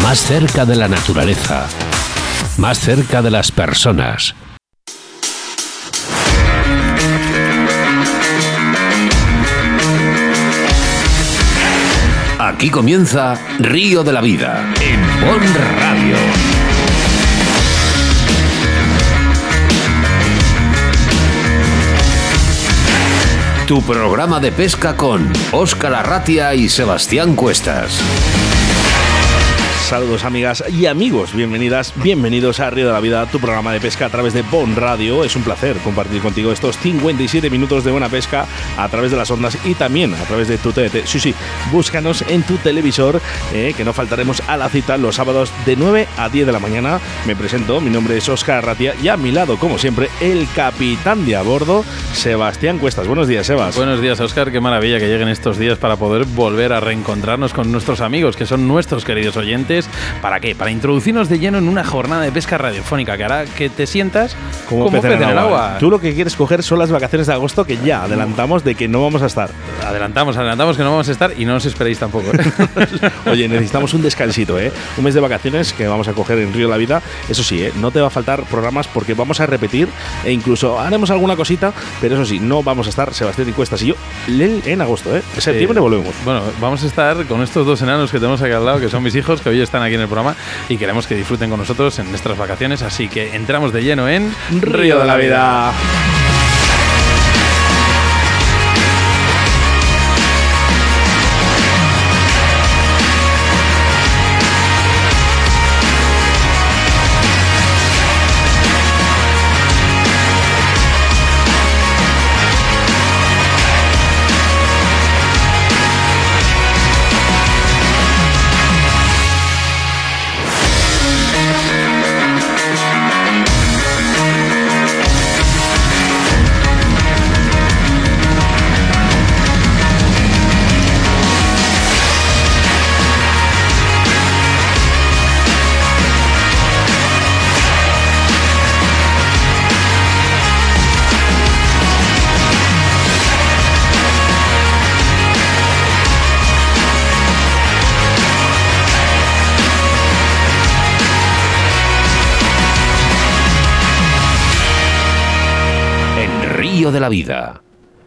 más cerca de la naturaleza, más cerca de las personas. Aquí comienza Río de la Vida en Bon Radio. Tu programa de pesca con Óscar Arratia y Sebastián Cuestas. Saludos amigas y amigos, bienvenidas, bienvenidos a Río de la Vida, tu programa de pesca a través de Bon Radio. Es un placer compartir contigo estos 57 minutos de buena pesca a través de las ondas y también a través de tu TDT. Sí, sí, búscanos en tu televisor, eh, que no faltaremos a la cita los sábados de 9 a 10 de la mañana. Me presento, mi nombre es Oscar Ratia y a mi lado, como siempre, el capitán de a bordo, Sebastián Cuestas. Buenos días, Sebas. Buenos días, Oscar. Qué maravilla que lleguen estos días para poder volver a reencontrarnos con nuestros amigos, que son nuestros queridos oyentes ¿Para qué? Para introducirnos de lleno en una jornada de pesca radiofónica que hará que te sientas como, pez, en, el agua. Tú lo que quieres coger son las vacaciones de agosto que ya adelantamos de que no vamos a estar. Adelantamos, adelantamos que no vamos a estar y no os esperéis tampoco. ¿eh? Oye, necesitamos un descansito, ¿eh? Un mes de vacaciones que vamos a coger en Río la Vida. Eso sí, ¿eh? no te va a faltar programas porque vamos a repetir e incluso haremos alguna cosita, pero eso sí, no vamos a estar Sebastián y Cuestas y yo en agosto, ¿eh? En septiembre volvemos. Bueno, vamos a estar con estos dos enanos que tenemos aquí al lado, que son mis hijos, que hoy están aquí en el programa y queremos que disfruten con nosotros en nuestras vacaciones. Así que entramos de lleno en Río de la Vida. La Vida,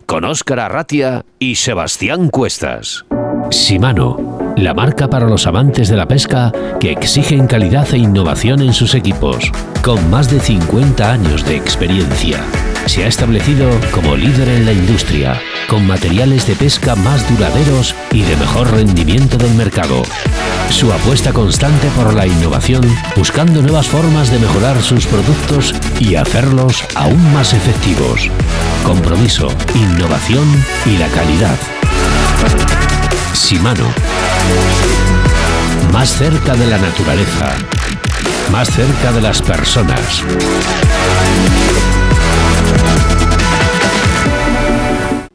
con Óscar Arratia y Sebastián Cuestas. Shimano, la marca para los amantes de la pesca que exigen calidad e innovación en sus equipos, con más de 50 años de experiencia. Se ha establecido como líder en la industria, con materiales de pesca más duraderos y de mejor rendimiento del mercado. Su apuesta constante por la innovación, buscando nuevas formas de mejorar sus productos y hacerlos aún más efectivos. Compromiso, innovación y la calidad. Shimano. Más cerca de la naturaleza. Más cerca de las personas.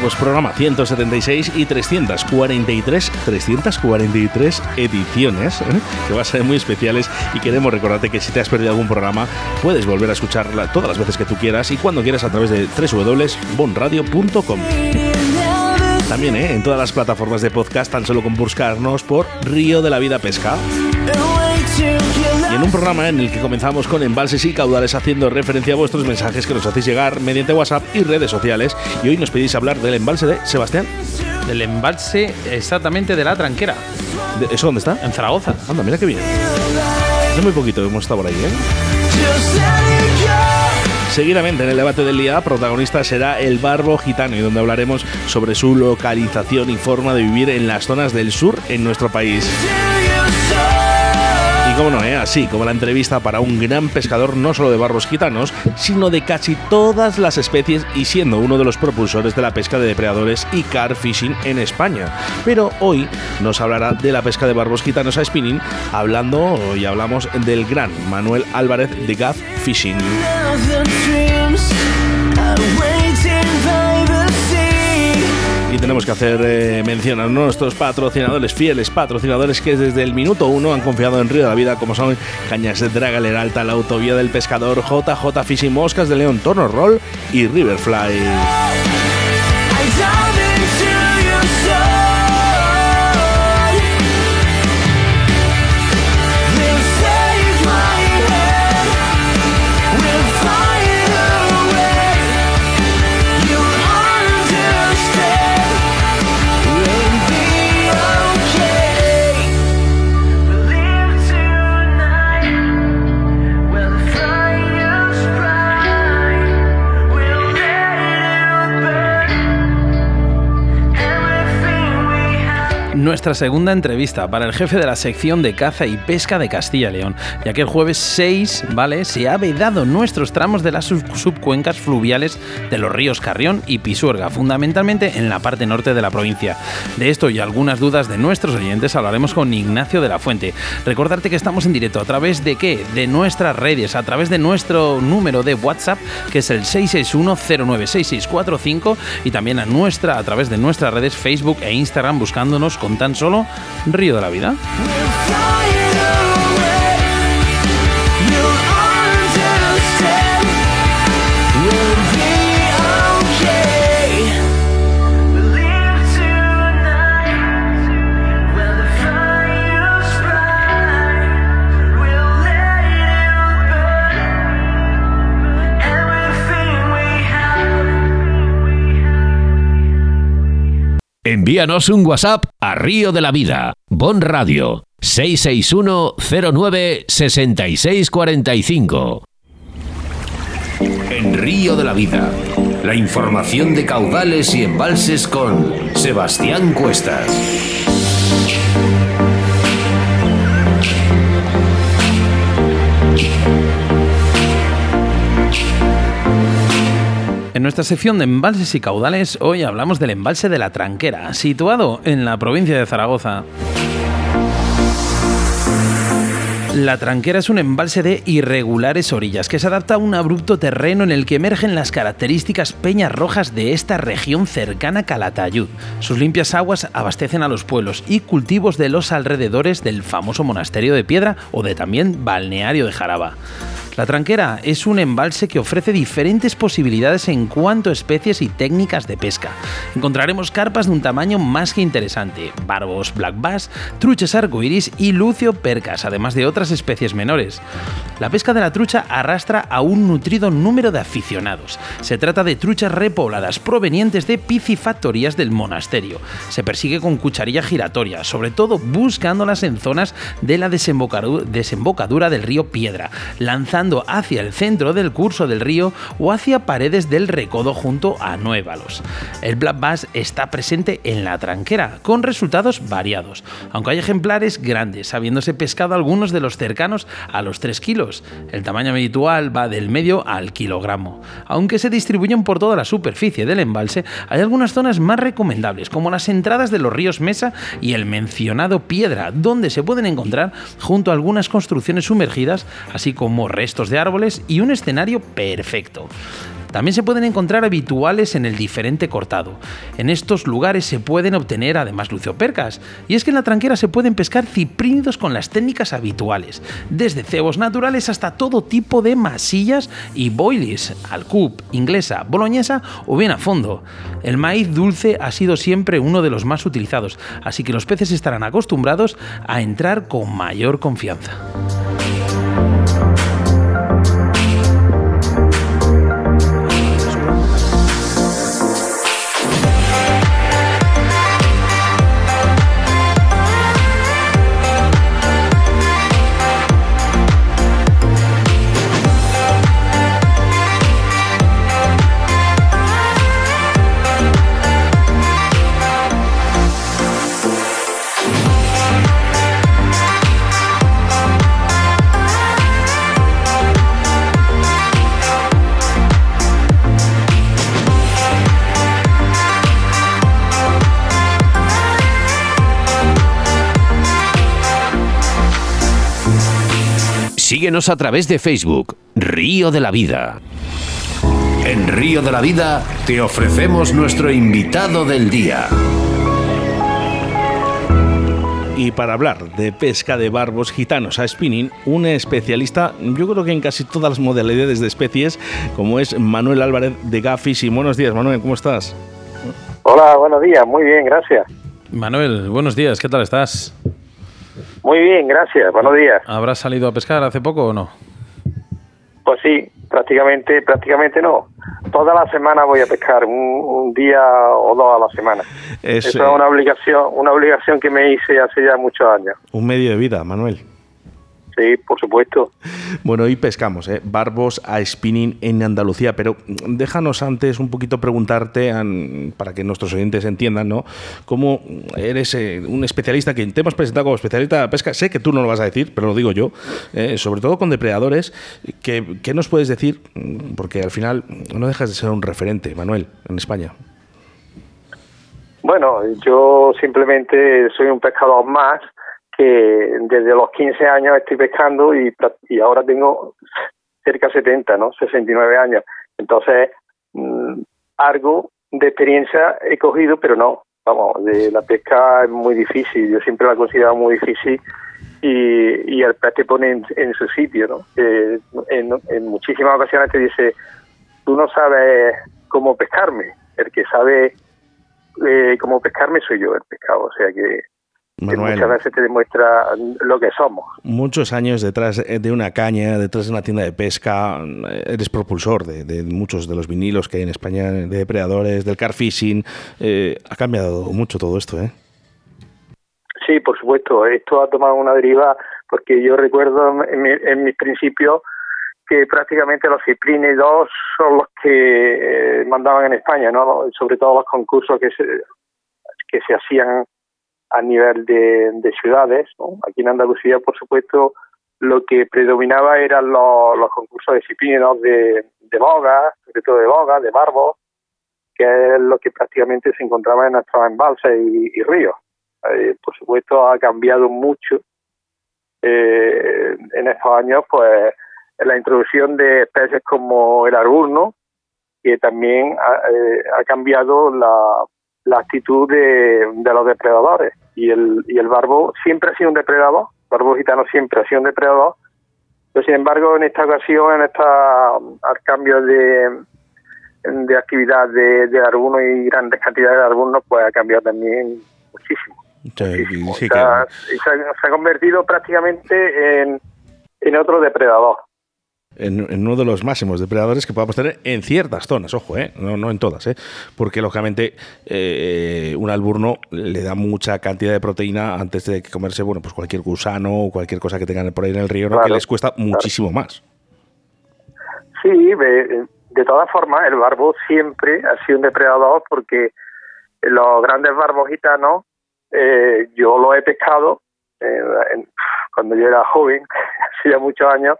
Pues programa 176 y 343, 343 ediciones, ¿eh? que van a ser muy especiales y queremos recordarte que si te has perdido algún programa, puedes volver a escucharla todas las veces que tú quieras y cuando quieras a través de www.bonradio.com. También ¿eh? en todas las plataformas de podcast, tan solo con buscarnos por Río de la Vida Pesca. Y en un programa en el que comenzamos con embalses y caudales haciendo referencia a vuestros mensajes que nos hacéis llegar mediante WhatsApp y redes sociales. Y hoy nos pedís hablar del embalse de Sebastián. Del embalse exactamente de la tranquera. ¿Eso dónde está? En Zaragoza. Anda, mira qué bien. Hace muy poquito hemos estado por ahí, ¿eh? Seguidamente en el debate del día, protagonista será el barbo gitano y donde hablaremos sobre su localización y forma de vivir en las zonas del sur en nuestro país cómo no, ¿eh? así como la entrevista para un gran pescador no solo de barbos gitanos, sino de casi todas las especies y siendo uno de los propulsores de la pesca de depredadores y car fishing en España. Pero hoy nos hablará de la pesca de barbos gitanos a spinning, hablando y hablamos del gran Manuel Álvarez de Gaff Fishing tenemos que hacer eh, mención a nuestros patrocinadores, fieles patrocinadores que desde el minuto uno han confiado en Río de la Vida, como son Cañas de Draga, Alta, la Autovía del Pescador, JJ Fishing Moscas de León, Torno Roll y Riverfly. Nuestra segunda entrevista para el jefe de la sección de caza y pesca de Castilla y León, ya que el jueves 6, ¿vale? Se ha vedado nuestros tramos de las subcuencas fluviales de los ríos Carrión y Pisuerga, fundamentalmente en la parte norte de la provincia. De esto y algunas dudas de nuestros oyentes hablaremos con Ignacio de la Fuente. Recordarte que estamos en directo a través de qué? De nuestras redes, a través de nuestro número de WhatsApp, que es el 661096645 y también a nuestra a través de nuestras redes Facebook e Instagram buscándonos con tan solo Río de la Vida. Envíanos un WhatsApp a Río de la Vida, Bon Radio, 661 09 6645. En Río de la Vida, la información de caudales y embalses con Sebastián Cuestas. Nuestra sección de embalses y caudales, hoy hablamos del embalse de la Tranquera, situado en la provincia de Zaragoza. La Tranquera es un embalse de irregulares orillas que se adapta a un abrupto terreno en el que emergen las características peñas rojas de esta región cercana a Calatayud. Sus limpias aguas abastecen a los pueblos y cultivos de los alrededores del famoso monasterio de piedra o de también balneario de Jaraba. La tranquera es un embalse que ofrece diferentes posibilidades en cuanto a especies y técnicas de pesca. Encontraremos carpas de un tamaño más que interesante, barbos, black bass, truchas arcoiris y lucio percas, además de otras especies menores. La pesca de la trucha arrastra a un nutrido número de aficionados. Se trata de truchas repobladas provenientes de piscifactorías del monasterio. Se persigue con cucharilla giratoria, sobre todo buscándolas en zonas de la desembocadura del río Piedra, lanzando hacia el centro del curso del río o hacia paredes del recodo junto a Nuevalos. El black bass está presente en la tranquera, con resultados variados, aunque hay ejemplares grandes, habiéndose pescado algunos de los cercanos a los 3 kilos. El tamaño habitual va del medio al kilogramo. Aunque se distribuyen por toda la superficie del embalse, hay algunas zonas más recomendables, como las entradas de los ríos Mesa y el mencionado Piedra, donde se pueden encontrar junto a algunas construcciones sumergidas, así como restos de árboles y un escenario perfecto. También se pueden encontrar habituales en el diferente cortado. En estos lugares se pueden obtener además luciopercas, y es que en la tranquera se pueden pescar ciprínidos con las técnicas habituales, desde cebos naturales hasta todo tipo de masillas y boilies, alcup, inglesa, boloñesa o bien a fondo. El maíz dulce ha sido siempre uno de los más utilizados, así que los peces estarán acostumbrados a entrar con mayor confianza. Síguenos a través de Facebook, Río de la Vida. En Río de la Vida te ofrecemos nuestro invitado del día. Y para hablar de pesca de barbos gitanos a spinning, un especialista, yo creo que en casi todas las modalidades de especies, como es Manuel Álvarez de Gafis. Y buenos días, Manuel, ¿cómo estás? Hola, buenos días, muy bien, gracias. Manuel, buenos días, ¿qué tal estás? Muy bien, gracias, buenos días. ¿Habrás salido a pescar hace poco o no? Pues sí, prácticamente, prácticamente no. Toda la semana voy a pescar, un, día o dos a la semana. Es, Eso es una obligación, una obligación que me hice hace ya muchos años. Un medio de vida, Manuel. Sí, por supuesto. Bueno, hoy pescamos, ¿eh? Barbos a spinning en Andalucía, pero déjanos antes un poquito preguntarte, para que nuestros oyentes entiendan, ¿no? ¿Cómo eres eh, un especialista que te hemos presentado como especialista de pesca? Sé que tú no lo vas a decir, pero lo digo yo, eh, sobre todo con depredadores. ¿qué, ¿Qué nos puedes decir? Porque al final no dejas de ser un referente, Manuel, en España. Bueno, yo simplemente soy un pescador más que desde los 15 años estoy pescando y, y ahora tengo cerca de 70, ¿no? 69 años. Entonces, mm, algo de experiencia he cogido, pero no, vamos, de la pesca es muy difícil, yo siempre la he considerado muy difícil y, y el pez te pone en, su sitio, ¿no? en, muchísimas ocasiones te dice, tú no sabes cómo pescarme, el que sabe eh, cómo pescarme soy yo, el pescado, o sea que muchas veces te demuestra lo que somos. Muchos años detrás de una caña, detrás de una tienda de pesca, eres propulsor de, muchos de los vinilos que hay en España, de depredadores, del car fishing. Eh, ha cambiado mucho todo esto, ¿eh? Sí, por supuesto. Esto ha tomado una deriva porque yo recuerdo en, mis principios que prácticamente los Ciplini 2 son los que eh, mandaban en España, ¿no? Sobre todo los concursos que se, que se hacían a nivel de, ciudades. Aquí en Andalucía, por supuesto, lo que predominaba eran los, concursos disciplinos de, de boga, sobre todo de boga, de barbo, que es lo que prácticamente se encontraba en nuestros embalses y, ríos. Eh, por supuesto, ha cambiado mucho eh, en estos años, pues la introducción de especies como el arburno, que también ha, eh, ha cambiado la, la actitud de, los depredadores. Y el, y el barbo siempre ha sido un depredador, el barbo gitano siempre ha sido un depredador, pero sin embargo en esta ocasión, en esta al cambio de, de actividad de, de algunos y grandes cantidades de algunos, pues ha cambiado también muchísimo. se, ha convertido prácticamente en, en otro depredador en, uno de los máximos depredadores que podamos tener en ciertas zonas, ojo, ¿eh? no, no en todas, ¿eh? porque lógicamente eh, un alburno le da mucha cantidad de proteína antes de comerse bueno, pues cualquier gusano o cualquier cosa que tengan por ahí en el río, que les cuesta muchísimo más. Sí, de, de todas formas, el barbo siempre ha sido un depredador porque los grandes barbos gitanos, eh, yo lo he pescado cuando yo era joven, hacía muchos años,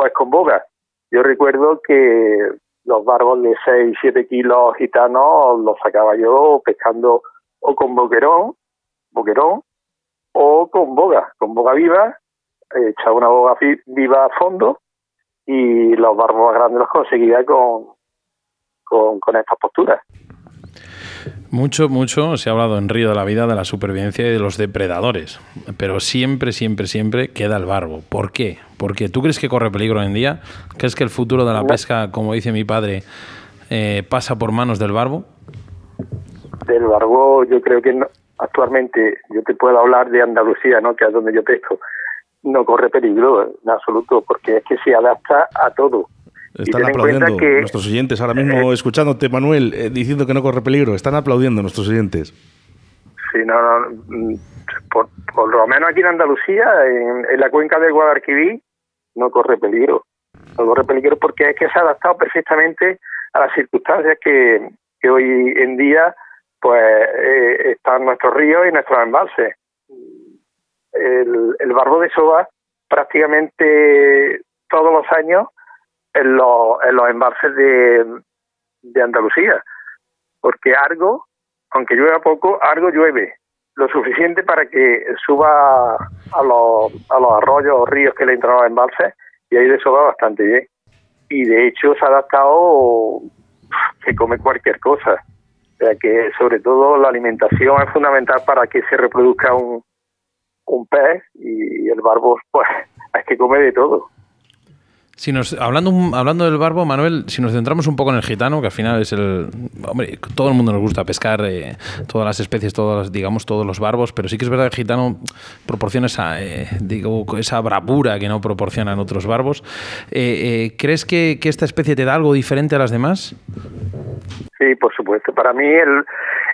pues con boga. Yo recuerdo que los barbos de 6, 7 kilos gitanos los sacaba yo pescando o con boquerón, boquerón, o con boga, con boga viva, echaba una boga viva a fondo y los barbos más grandes los conseguía con, con, con estas posturas. Mucho, mucho se ha hablado en Río de la Vida de la supervivencia y de los depredadores, pero siempre, siempre, siempre queda el barbo. ¿Por qué? Porque tú crees que corre peligro hoy en día, crees que el futuro de la pesca, como dice mi padre, eh, pasa por manos del barbo. Del barbo, yo creo que actualmente, yo te puedo hablar de Andalucía, ¿no? que es donde yo pesco, no corre peligro en absoluto, porque es que se adapta a todo están aplaudiendo nuestros oyentes ahora mismo, eh, escuchándote, Manuel, eh, diciendo que no corre peligro. Están aplaudiendo nuestros oyentes. Sí, no, no mm, por, lo menos aquí en Andalucía, en, la cuenca del Guadalquivir, no corre peligro. No corre peligro porque es que se ha adaptado perfectamente a las circunstancias que, hoy en día pues eh, están nuestros ríos y nuestros embalses. El, el barbo de soba prácticamente todos los años en, los, en los embalses de, de Andalucía, porque algo, aunque llueva poco, algo llueve lo suficiente para que suba a los, a los arroyos o ríos que le entran en embalses y ahí desova bastante bien. Y de hecho se ha adaptado, se come cualquier cosa. O sea que sobre todo la alimentación es fundamental para que se reproduzca un, un pez y el barbo pues es que come de todo. Si nos, hablando, hablando del barbo, Manuel, si nos centramos un poco en el gitano, que al final es el. Hombre, todo el mundo nos gusta pescar eh, todas las especies, todas digamos, todos los barbos, pero sí que es verdad que el gitano proporciona esa, eh, digo, esa bravura que no proporcionan otros barbos. Eh, ¿Crees que, esta especie te da algo diferente a las demás? Sí, por supuesto. Para mí, el,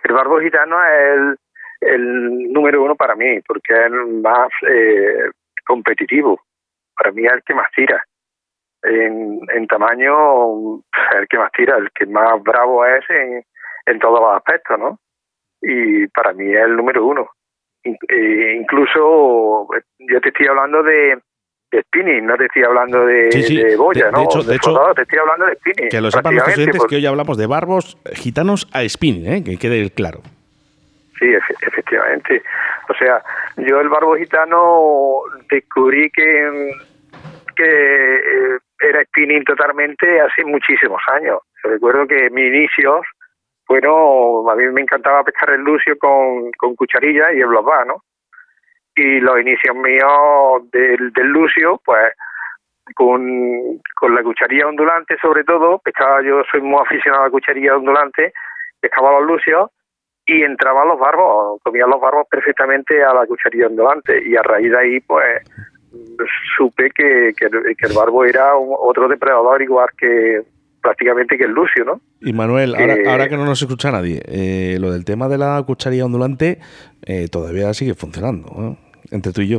el barbo gitano es el, número uno para mí, porque es el más competitivo. Para mí es el que más tira en, en tamaño el que más tira, el que más bravo es en, en todos los aspectos, ¿no? Y para mí es el número uno. Eh, incluso yo te estoy hablando de, de spinning, no te estoy hablando de, de boya, ¿no? De hecho, de hecho te estoy hablando de spinning. Que lo sepan los estudiantes que hoy hablamos de barbos gitanos a spinning, ¿eh? que quede claro. Sí, efectivamente. O sea, yo el barbo gitano descubrí que que eh, era spinning totalmente hace muchísimos años. Recuerdo que mis inicios fueron, a mí me encantaba pescar el lucio con, con cucharilla y el blobá, ¿no? Y los inicios míos del, del lucio, pues con, con la cucharilla ondulante sobre todo, pescaba yo, soy muy aficionado a la cucharilla ondulante, pescaba los lucios y entraba los barbos, comía los barbos perfectamente a la cucharilla ondulante y a raíz de ahí pues supe que, que, el barbo era otro depredador igual que prácticamente que el lucio, ¿no? Y Manuel, ahora, que no nos escucha nadie, eh, lo del tema de la cucharilla ondulante eh, todavía sigue funcionando, entre tú y yo.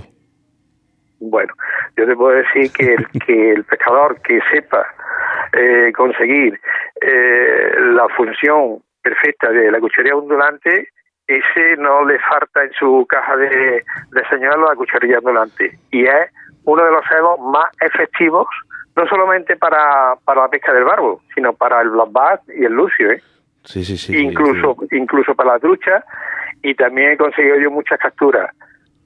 Bueno, yo te puedo decir que el, que el pescador que sepa eh, conseguir la función perfecta de la cucharilla ondulante ese no le falta en su caja de, de señuelos la cucharilla ondulante y es uno de los cebos más efectivos no solamente para, para la pesca del barbo sino para el black bass y el lucio ¿eh? sí, sí, sí, incluso incluso para la trucha y también he conseguido yo muchas capturas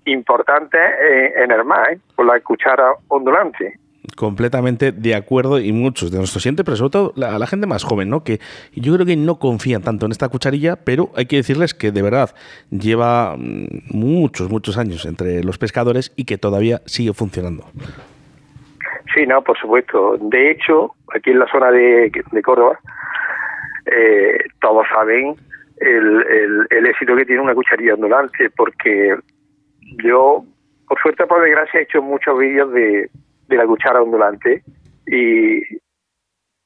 importantes en, en el mar ¿eh? con la cuchara ondulante completamente de acuerdo y muchos de nuestros clientes, pero sobre todo la, la, gente más joven, ¿no? Que yo creo que no confían tanto en esta cucharilla, pero hay que decirles que de verdad lleva mm, muchos, muchos años entre los pescadores y que todavía sigue funcionando. Sí, no, por supuesto. De hecho, aquí en la zona de, de Córdoba, eh, todos saben el, el, el éxito que tiene una cucharilla ondulante, porque yo, por suerte, por desgracia, he hecho muchos vídeos de de la cuchara ondulante y,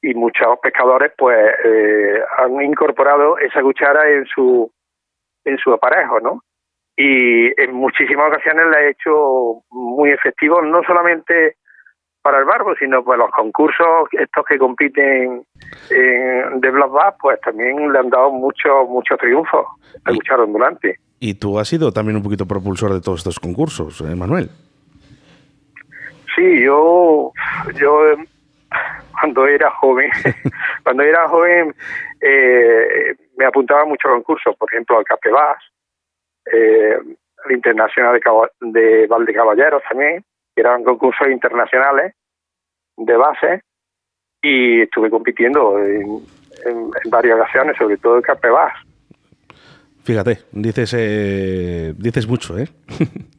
y muchos pescadores pues eh, han incorporado esa cuchara en su en su aparejo, ¿no? Y en muchísimas ocasiones la he hecho muy efectivo, no solamente para el barbo, sino pues los concursos estos que compiten en, de Black Bass, pues también le han dado muchos muchos triunfos a cuchara ondulante. Y tú has sido también un poquito propulsor de todos estos concursos, ¿eh, Manuel. Sí, yo, yo cuando era joven, cuando era joven eh, me apuntaba a concursos, por ejemplo al Capebas, eh, al Internacional de, de Valdecaballeros también, que eran concursos internacionales de base, y estuve compitiendo en, varias ocasiones, sobre todo el Capebas. Fíjate, dices, eh, dices mucho, ¿eh?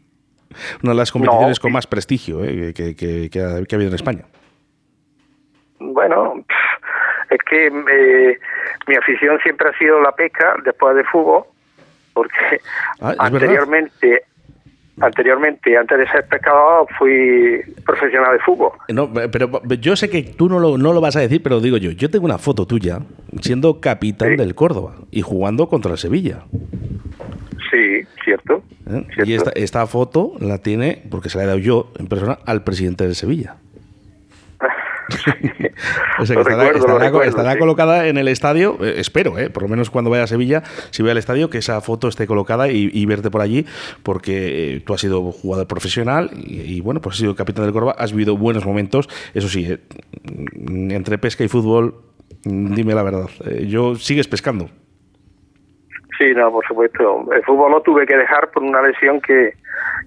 una de las competiciones con más prestigio eh, que, que, ha, habido en España. Bueno, es que eh, mi afición siempre ha sido la pesca después de fútbol, porque ah, anteriormente anteriormente, antes de ser pescador, fui profesional de fútbol. No, pero yo sé que tú no lo, no lo vas a decir, pero digo yo, yo tengo una foto tuya siendo capitán del Córdoba y jugando contra el Sevilla. Sí, cierto. ¿Eh? Y esta, esta foto la tiene, porque se la he dado yo en persona, al presidente de Sevilla. o sea que estará, colocada en el estadio, eh, espero, eh, por lo menos cuando vaya a Sevilla, si voy al estadio, que esa foto esté colocada y, verte por allí, porque tú has sido jugador profesional y, bueno, pues has sido capitán del Corva, has vivido buenos momentos, eso sí, entre pesca y fútbol, dime la verdad, yo sigues pescando. Sí, no, por supuesto. El fútbol lo tuve que dejar por una lesión que,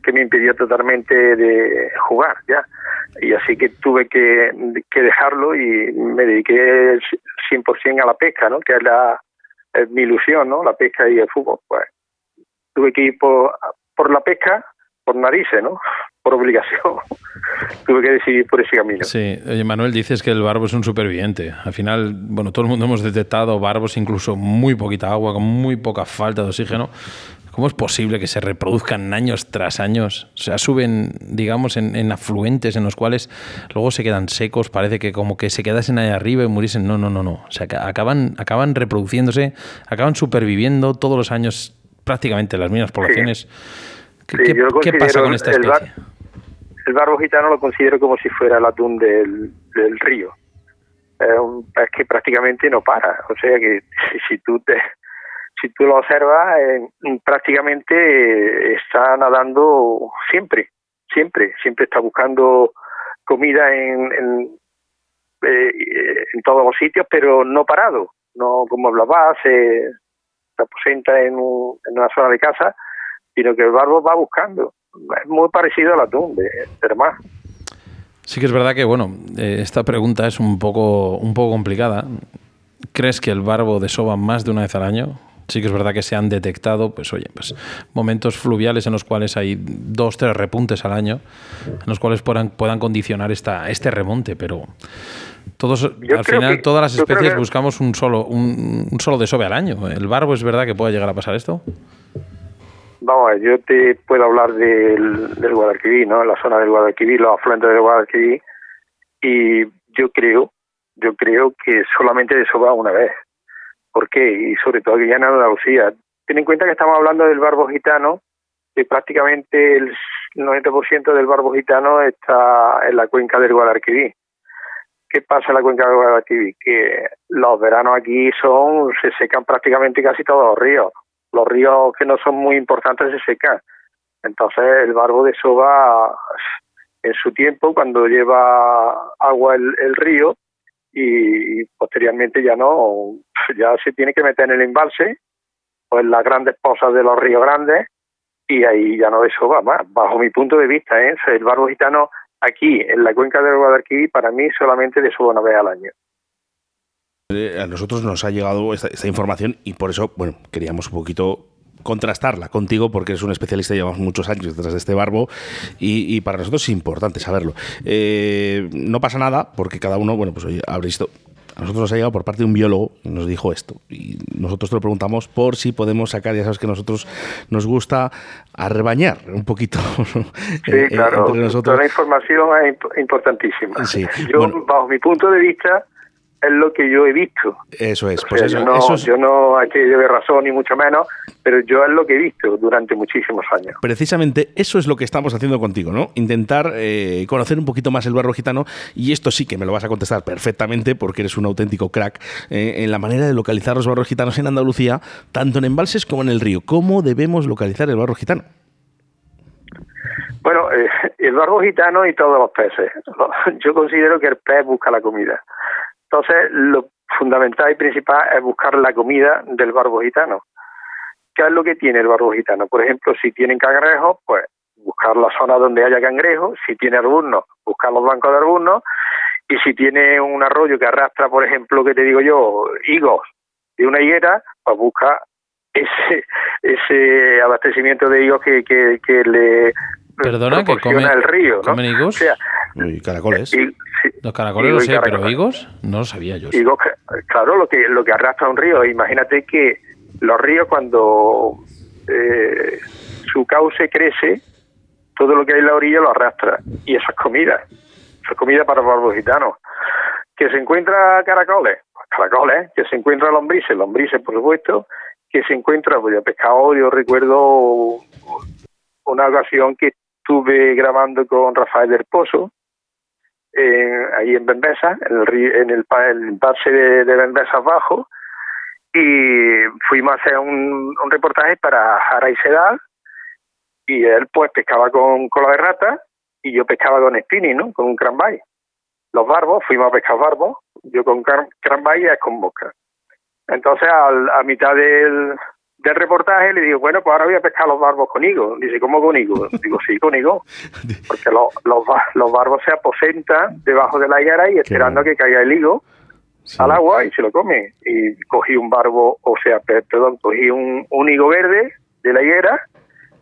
que me impidió totalmente de jugar, ya. Y así que tuve que, que dejarlo y me dediqué 100% a la pesca, ¿no? Que es, la, mi ilusión, ¿no? La pesca y el fútbol. Pues tuve que ir por, por la pesca, por narices, ¿no? Por obligación. Tuve que decidir por ese camino. Sí, oye, Manuel, dices que el barbo es un superviviente. Al final, bueno, todo el mundo hemos detectado barbos, incluso muy poquita agua, con muy poca falta de oxígeno. ¿Cómo es posible que se reproduzcan años tras años? O sea, suben, digamos, en, afluentes en los cuales luego se quedan secos, parece que como que se quedasen ahí arriba y muriesen. No, no, no, no. O sea, acaban, acaban reproduciéndose, acaban superviviendo todos los años prácticamente las mismas poblaciones. ¿Qué, pasa con esta especie? El, barbo gitano lo considero como si fuera el atún del, río. Es que prácticamente no para. O sea que si tú te si tú lo observas, prácticamente eh, está nadando siempre, siempre, siempre está buscando comida en, eh, todos los sitios, pero no parado, no como hablaba, se, se aposenta en, en, una zona de casa, sino que el barbo va buscando. Es muy parecido al atún de, de mar. Sí que es verdad que, bueno, esta pregunta es un poco, un poco complicada. ¿Crees que el barbo desova más de una vez al año? sí que es verdad que se han detectado, pues oye, pues momentos fluviales en los cuales hay dos, tres repuntes al año, en los cuales puedan, puedan condicionar esta, este remonte, pero todos, al final todas las especies buscamos un solo, un, solo desove al año. ¿El barbo es verdad que pueda llegar a pasar esto? Vamos, yo te puedo hablar del, del Guadalquivir, ¿no? La zona del Guadalquivir, los afluentes del Guadalquivir, y yo creo, yo creo que solamente desova una vez. ¿Por qué? Y sobre todo aquí en Andalucía. Ten en cuenta que estamos hablando del barbo gitano, que prácticamente el 90% del barbo gitano está en la cuenca del Guadalquivir. ¿Qué pasa en la cuenca del Guadalquivir? Que los veranos aquí son se secan prácticamente casi todos los ríos. Los ríos que no son muy importantes se secan. Entonces el barbo de soba en su tiempo, cuando lleva agua el, río, y posteriormente ya no, ya se tiene que meter en el embalse, pues las grandes pozas de los ríos grandes, y ahí ya no eso va más. Bajo mi punto de vista, ¿eh? el barbo gitano aquí, en la cuenca del Guadalquivir, para mí solamente de su una vez al año. Eh, a nosotros nos ha llegado esta, esta información y por eso, bueno, queríamos un poquito contrastarla contigo porque eres un especialista, llevamos muchos años detrás de este barbo y, para nosotros es importante saberlo. Eh, no pasa nada porque cada uno, bueno, pues oye, habrá visto. A nosotros nos ha llegado por parte de un biólogo y nos dijo esto. Y nosotros te lo preguntamos por si podemos sacar, ya sabes que a nosotros nos gusta arrebañar un poquito. Sí, eh, claro. Toda la información es importantísima. Sí. Yo, bajo mi punto de vista, es lo que yo he visto. Eso es, pues eso, yo, no, eso yo no hay que llevar razón ni mucho menos, pero yo es lo que he visto durante muchísimos años. Precisamente eso es lo que estamos haciendo contigo, ¿no? Intentar eh, conocer un poquito más el barro gitano y esto sí que me lo vas a contestar perfectamente porque eres un auténtico crack eh, en la manera de localizar los barros gitanos en Andalucía, tanto en embalses como en el río. ¿Cómo debemos localizar el barro gitano? Bueno, eh, el barro gitano y todos los peces. Yo considero que el pez busca la comida. Entonces, lo fundamental y principal es buscar la comida del barbo gitano. ¿Qué es lo que tiene el barbo gitano? Por ejemplo, si tienen cangrejos, pues buscar la zona donde haya cangrejos. Si tiene arbusnos, buscar los bancos de arbusnos. Y si tiene un arroyo que arrastra, por ejemplo, que te digo yo, higos de una higuera, pues busca ese ese abastecimiento de higos que, que, que le Perdona, que come, el río, ¿no? higos? y caracoles. Los caracoles lo sé, pero higos no lo sabía yo. Higos, claro, lo que lo que arrastra un río. Imagínate que los ríos cuando eh, su cauce crece, todo lo que hay en la orilla lo arrastra. Y eso es comida. Eso es comida para los gitanos. Que se encuentra caracoles, pues caracoles. Que se encuentra lombrices, lombrices por supuesto. Que se encuentra pues, pescado. Yo recuerdo una ocasión que estuve grabando con Rafael del Pozo, ahí en Bembesa, en el, en el, el de, de Bembesa Abajo, y fuimos a hacer un, un reportaje para Jara y Sedal, y él pues pescaba con cola de rata, y yo pescaba con spinning, ¿no? Con un cranbay. Los barbos, fuimos a pescar barbos, yo con cranbay y es con boca. Entonces, al, a mitad del, del reportaje le digo, bueno, pues ahora voy a pescar los barbos con higo. Dice, ¿cómo con higo? Digo, sí, con higo. Porque los, los, los barbos se aposentan debajo de la higuera y esperando a que caiga el higo al agua y se lo come. Y cogí un barbo, o sea, perdón, cogí un, un higo verde de la higuera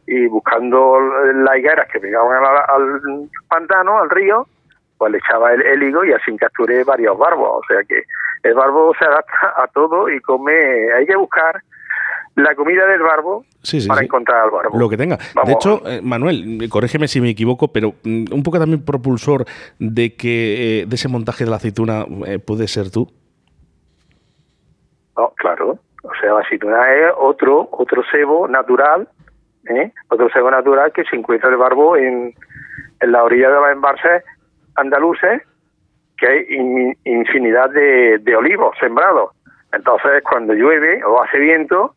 y buscando las higueras que pegaban al, pantano, al río, pues le echaba el, el, higo y así capturé varios barbos. O sea que el barbo se adapta a todo y come, hay que buscar la comida del barbo para encontrar al barbo. Lo que tenga. de hecho, eh, Manuel, corrígeme si me equivoco, pero mm, un poco también propulsor de que eh, de ese montaje de la aceituna eh, puede ser tú. No, claro. O sea, la aceituna es otro otro cebo natural, otro cebo natural que se encuentra el barbo en, en la orilla de los embalses andaluces, que hay infinidad de, de olivos sembrados. Entonces, cuando llueve o hace viento,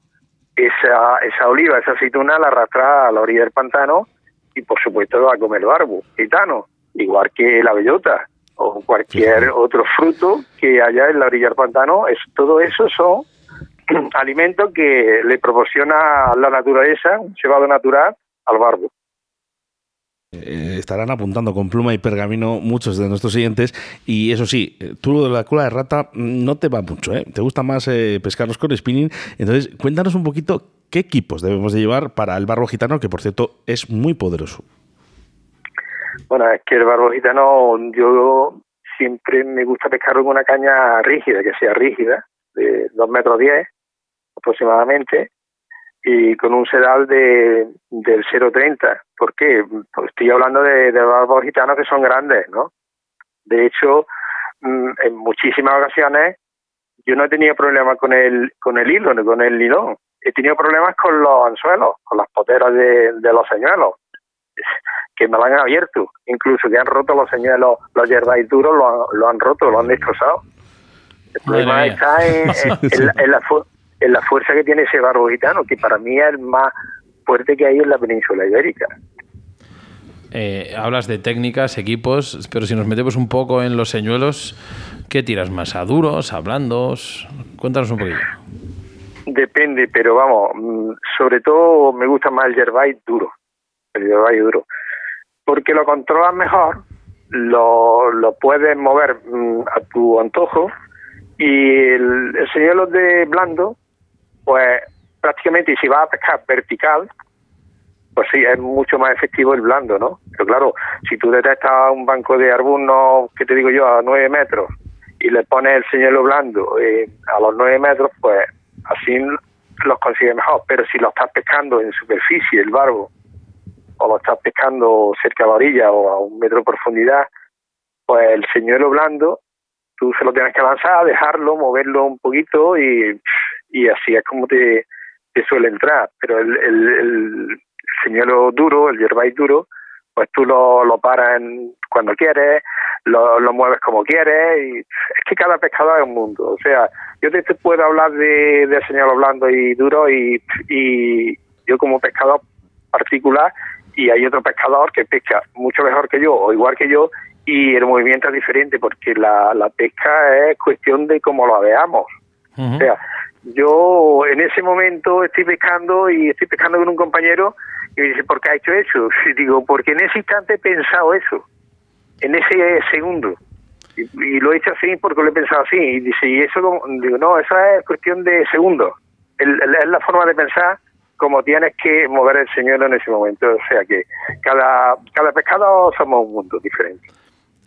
esa, esa oliva, esa aceituna la arrastra a la orilla del pantano y por supuesto va a comer barbo, gitano, igual que la bellota o cualquier otro fruto que haya en la orilla del pantano, es, todo eso son alimentos que le proporciona la naturaleza, un cebado natural, al barbo. Eh, estarán apuntando con pluma y pergamino muchos de nuestros siguientes. Y eso sí, eh, tú de la cola de rata no te va mucho, ¿eh? Te gusta más eh, pescarlos con spinning. Entonces, cuéntanos un poquito qué equipos debemos de llevar para el barbo gitano, que por cierto es muy poderoso. Bueno, es que el barbo gitano yo siempre me gusta pescarlo con una caña rígida, que sea rígida, de 2 metros 10 aproximadamente, y con un sedal de, del 0,30. ¿Por qué? Pues estoy hablando de, de barbos gitanos que son grandes, ¿no? De hecho, mm, en muchísimas ocasiones yo no he tenido problemas con el, con el hilo, ni con el linón. He tenido problemas con los anzuelos, con las poteras de, de los señuelos, que me lo han abierto. Incluso que han roto los señuelos, los yerbais duros lo han, lo han roto, lo han destrozado. El problema está en, en, la, en la fuerza que tiene ese barbo gitano, que para mí es el más fuerte que hay en la península ibérica. Eh, hablas de técnicas, equipos, pero si nos metemos un poco en los señuelos, ¿qué tiras más? ¿A duros, a blandos? Cuéntanos un poquito. Depende, pero vamos, mm, sobre todo me gusta más el yerbait duro, el yerbait duro, porque lo controlas mejor, lo, lo puedes mover mm, a tu antojo y el, el señuelo de blando pues prácticamente si vas a pescar vertical, pues sí, es mucho más efectivo el blando, ¿no? Pero claro, si tú detectas un banco de arbunos, que te digo yo, a 9 metros, y le pones el señuelo blando eh, a los 9 metros, pues así los consigues mejor. Pero si lo estás pescando en superficie, el barbo, o lo estás pescando cerca de la orilla o a un metro de profundidad, pues el señuelo blando, tú se lo tienes que lanzar, dejarlo, moverlo un poquito y y así es como te, te suele entrar. Pero el, el, el señuelo duro, el yerbait duro, pues tú lo, lo paras cuando quieres, lo, lo mueves como quieres, y es que cada pescador es un mundo. O sea, yo te, puedo hablar de, de señuelo blando y duro, y, y yo como pescador particular, y hay otro pescador que pesca mucho mejor que yo, o igual que yo, y el movimiento es diferente, porque la, la pesca es cuestión de cómo lo veamos. O sea, yo en ese momento estoy pescando y estoy pescando con un compañero y me dice, ¿por qué ha hecho eso? Digo, porque en ese instante he pensado eso, en ese segundo. Y, lo he hecho así porque lo he pensado así. Y dice, ¿y eso como? Digo, no, esa es cuestión de segundos. Es la forma de pensar como tienes que mover el señuelo en ese momento. O sea que cada, cada pescado somos un mundo diferente.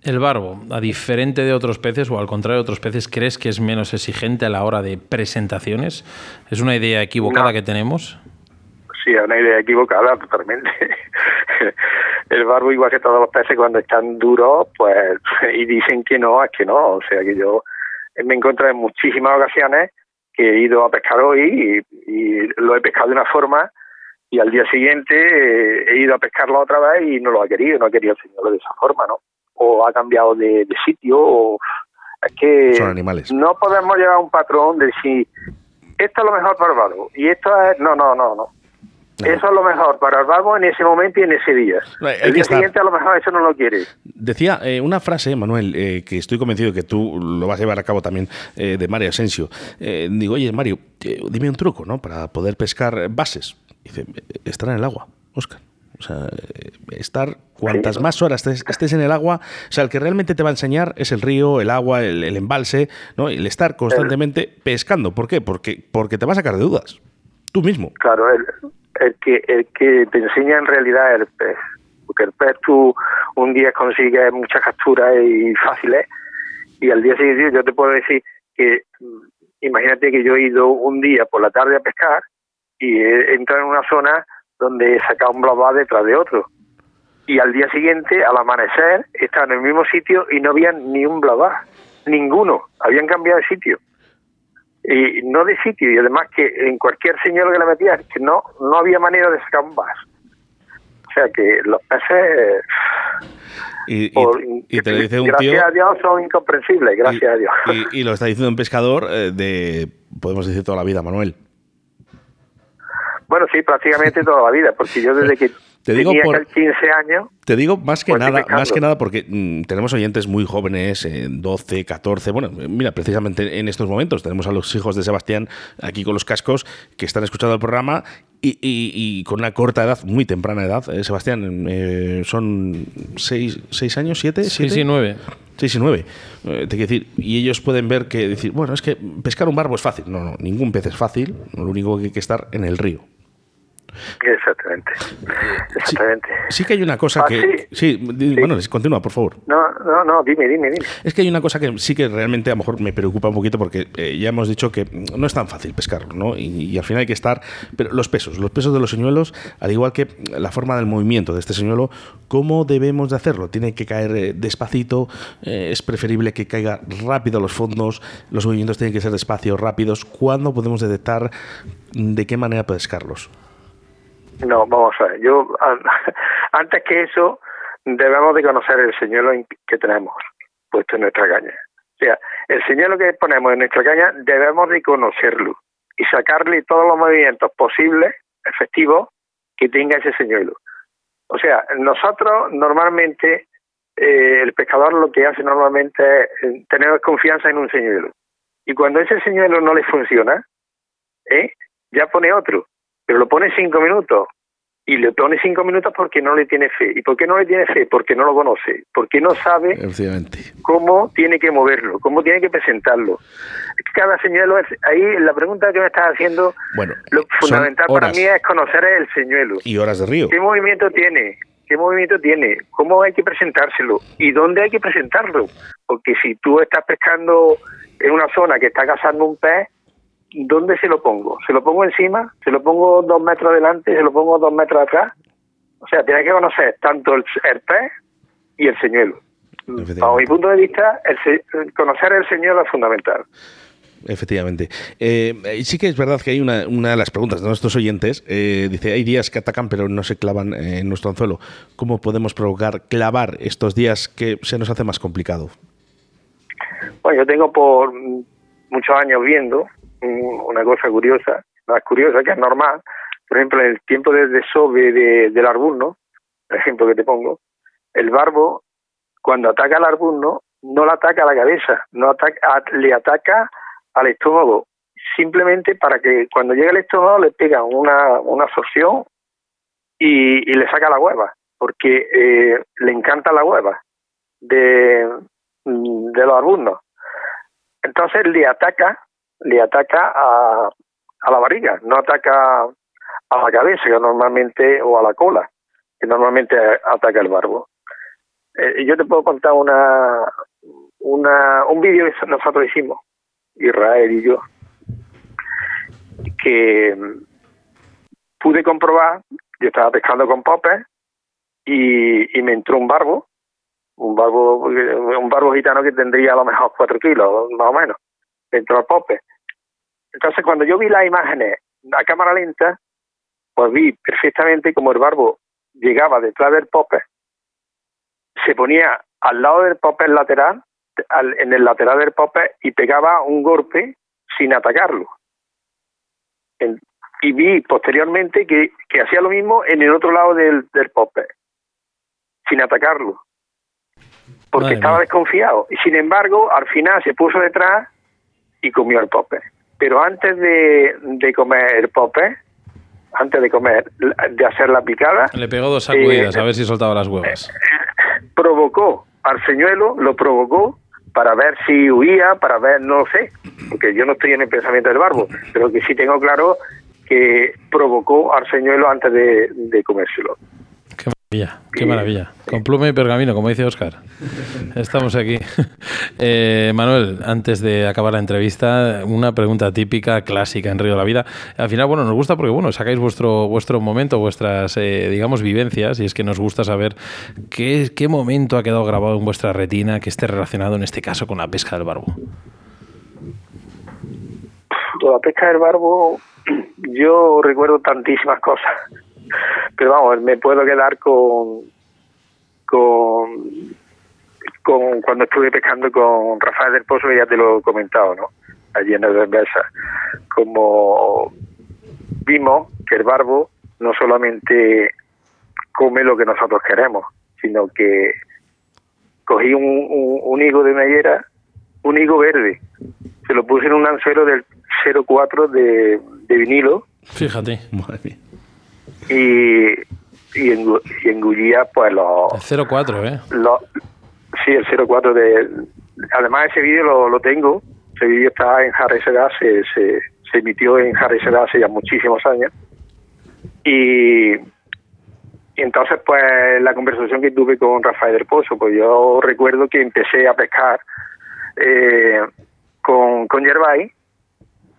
El barbo, a diferente de otros peces o al contrario de otros peces, ¿crees que es menos exigente a la hora de presentaciones? ¿Es una idea equivocada que tenemos? Sí, es una idea equivocada totalmente. el barbo, igual que todos los peces, cuando están duros, pues, y dicen que no, es que no. O sea que yo me encuentro en muchísimas ocasiones que he ido a pescar hoy y, lo he pescado de una forma y al día siguiente eh, he ido a pescarlo otra vez y no lo ha querido, no ha querido enseñarlo de esa forma, ¿no? O ha cambiado de, sitio o es que no podemos llevar un patrón de decir esto es lo mejor para el barbo y esto es no no no no Eso es lo mejor para el barbo en ese momento y en ese día. el día siguiente a lo mejor eso no lo quiere. Decía eh, una frase, Manuel, eh, que estoy convencido que tú lo vas a llevar a cabo también, eh, de Mario Asensio. digo, oye, Mario, dime un truco, ¿no? Para poder pescar bases. Dice, estar en el agua, Oscar. O sea, estar cuantas más horas estés, en el agua, o sea, el que realmente te va a enseñar es el río, el agua, el, embalse, ¿no? El estar constantemente pescando. ¿Por qué? Porque, porque te va a sacar de dudas. Tú mismo. Claro, el, el que el que te enseña en realidad el pez porque el pez tú un día consigues muchas capturas y fáciles y al día siguiente yo te puedo decir que imagínate que yo he ido un día por la tarde a pescar y he entrado en una zona donde he sacado un blabá detrás de otro. Y al día siguiente al amanecer estaba en el mismo sitio y no había ni un blabá ninguno. Habían cambiado de sitio. Y no de sitio y además que en cualquier señal que le metía que no no había manera de sacar un vas o sea que los peces y, te lo dice un gracias a Dios son incomprensibles gracias a Dios. y, lo está diciendo un pescador eh, de podemos decir toda la vida Manuel bueno sí prácticamente toda la vida porque yo desde que te digo por, 15 años. Te digo más que pues nada, más que nada porque mm, tenemos oyentes muy jóvenes, 12, 14. Bueno, mira, precisamente en estos momentos tenemos a los hijos de Sebastián aquí con los cascos que están escuchando el programa y, con una corta edad, muy temprana edad. Eh, Sebastián, eh, son 6 años, 7? 6 y 9. 6 y 9. Eh, te quiero decir, y ellos pueden ver que decir, bueno, es que pescar un barbo es fácil. No, no, ningún pez es fácil. Lo único que hay que estar en el río. Exactamente. Exactamente. Sí, que hay una cosa ah, que. Sí, bueno, continúa, por favor. No, no, no, dime, dime, dime. Es que hay una cosa que sí que realmente a lo mejor me preocupa un poquito porque eh, ya hemos dicho que no es tan fácil pescarlo, ¿no? Y, al final hay que estar. Pero los pesos, los pesos de los señuelos, al igual que la forma del movimiento de este señuelo, ¿cómo debemos de hacerlo? Tiene que caer eh, despacito, eh, es preferible que caiga rápido a los fondos, los movimientos tienen que ser despacios, rápidos. ¿Cuándo podemos detectar de qué manera pescarlos? No, vamos a ver. Yo, antes que eso, debemos de conocer el señuelo que tenemos puesto en nuestra caña. O sea, el señuelo que ponemos en nuestra caña debemos de conocerlo y sacarle todos los movimientos posibles, efectivos, que tenga ese señuelo. O sea, nosotros normalmente, eh, el pescador lo que hace normalmente es eh, tener confianza en un señuelo. Y cuando ese señuelo no le funciona, ¿eh? ya pone otro pero lo pone cinco minutos y le pone cinco minutos porque no le tiene fe. ¿Y por qué no le tiene fe? Porque no lo conoce, porque no sabe cómo tiene que moverlo, cómo tiene que presentarlo. Cada señuelo es, ahí la pregunta que me estás haciendo, bueno, lo fundamental para mí es conocer el señuelo. Y horas de río. ¿Qué movimiento tiene? ¿Qué movimiento tiene? ¿Cómo hay que presentárselo? ¿Y dónde hay que presentarlo? Porque si tú estás pescando en una zona que está cazando un pez, ¿dónde se lo pongo? ¿Se lo pongo encima? ¿Se lo pongo dos metros adelante? ¿Se lo pongo dos metros atrás? O sea, tiene que conocer tanto el, pez y el señuelo. Bajo mi punto de vista, el, conocer el señuelo es fundamental. Efectivamente. Eh, sí que es verdad que hay una, una de las preguntas de nuestros oyentes. Eh, dice, hay días que atacan pero no se clavan en nuestro anzuelo. ¿Cómo podemos provocar clavar estos días que se nos hace más complicado? Bueno, yo tengo por muchos años viendo una cosa curiosa, más curiosa que es normal, por ejemplo, en el tiempo de desove de, del arbuzno, el ejemplo que te pongo, el barbo, cuando ataca al arbuzno, no le ataca a la cabeza, no ataca, le ataca al estómago, simplemente para que cuando llegue al estómago le pega una, una absorción y, y le saca la hueva, porque eh, le encanta la hueva de, de los arbusnos. Entonces le ataca le ataca a, a la barriga, no ataca a la cabeza, que normalmente, o a la cola, que normalmente ataca el barbo. Eh, yo te puedo contar una, una un vídeo que nosotros hicimos, Israel y yo, que pude comprobar, yo estaba pescando con popes y, y me entró un barbo, un barbo, un barbo gitano que tendría a lo mejor cuatro kilos, más o menos, entró al pope. Entonces, cuando yo vi las imágenes a cámara lenta, pues vi perfectamente como el barbo llegaba detrás del popper, se ponía al lado del popper lateral, en el lateral del popper, y pegaba un golpe sin atacarlo. y vi posteriormente que, que hacía lo mismo en el otro lado del, del pope, sin atacarlo, porque Madre estaba mía. desconfiado. Y sin embargo, al final se puso detrás y comió el pope. Pero antes de, de comer el pope, antes de comer, de hacer la picada, Le pegó dos sacudidas Eh, a ver si soltaba las huevas. provocó al señuelo, lo provocó para ver si huía, para ver, no sé, porque yo no estoy en el pensamiento del barbo, pero que sí tengo claro que provocó al señuelo antes de, de comérselo. Qué maravilla, qué maravilla. Con pluma y pergamino, como dice Oscar. Estamos aquí. Eh, Manuel, antes de acabar la entrevista, una pregunta típica, clásica en Río de la Vida. Al final, bueno, nos gusta porque, bueno, sacáis vuestro, vuestro momento, vuestras, eh, digamos, vivencias, y es que nos gusta saber qué, qué momento ha quedado grabado en vuestra retina que esté relacionado, en este caso, con la pesca del barbo. La pesca del barbo, yo recuerdo tantísimas cosas, pero vamos, me puedo quedar con, con, con cuando estuve pescando con Rafael del Pozo, que ya te lo he comentado, ¿no? Allí en el Renversa. Como vimos que el barbo no solamente come lo que nosotros queremos, sino que cogí un, un, un higo de una un higo verde, se lo puse en un anzuelo del 04 de, de vinilo Fíjate, Madre mía. Y, y, engu- y engullía pues los, el 0-4, ¿eh? los sí el 04 de además ese vídeo lo, lo tengo ese vídeo está en Harry Seda se, se, se emitió en Harry Seda hace ya muchísimos años y, y entonces pues la conversación que tuve con Rafael del Pozo pues yo recuerdo que empecé a pescar eh, con, con Yerbay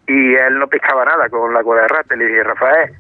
y él no pescaba nada con la cola de rata. Le dije, Rafael,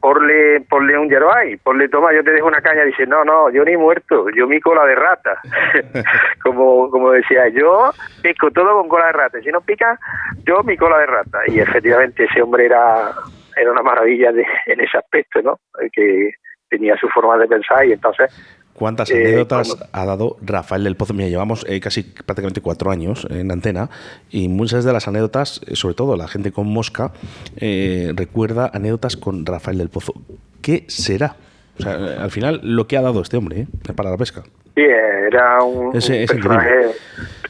ponle, ponle un yerbay, ponle, toma, yo te dejo una caña. Dice, no, no, yo ni muerto, yo mi cola de rata. como, como decía, yo pesco todo con cola de rata. Si no pica, yo mi cola de rata. Y efectivamente ese hombre era, era una maravilla de, en ese aspecto, ¿no? Que tenía su forma de pensar y entonces ¿Cuántas Eh, anécdotas ha dado Rafael del Pozo? Mira, llevamos eh, casi prácticamente cuatro años en antena y muchas de las anécdotas, eh, sobre todo la gente con mosca, eh, recuerda anécdotas con Rafael del Pozo. ¿Qué será? O sea, al final, lo que ha dado este hombre para la pesca. Sí, era un, Ese- un es personaje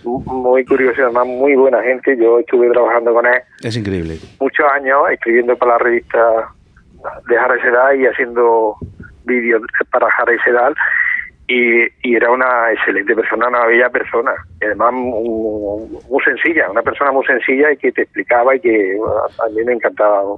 muy curioso, además muy buena gente. Yo estuve trabajando con él Es increíble. muchos años, escribiendo para la revista de Sedal y haciendo vídeos para Harry Sedal. Y, y era una excelente persona, una bella persona. Además muy, sencilla, una persona muy sencilla y que te explicaba y que a mí me encantaba.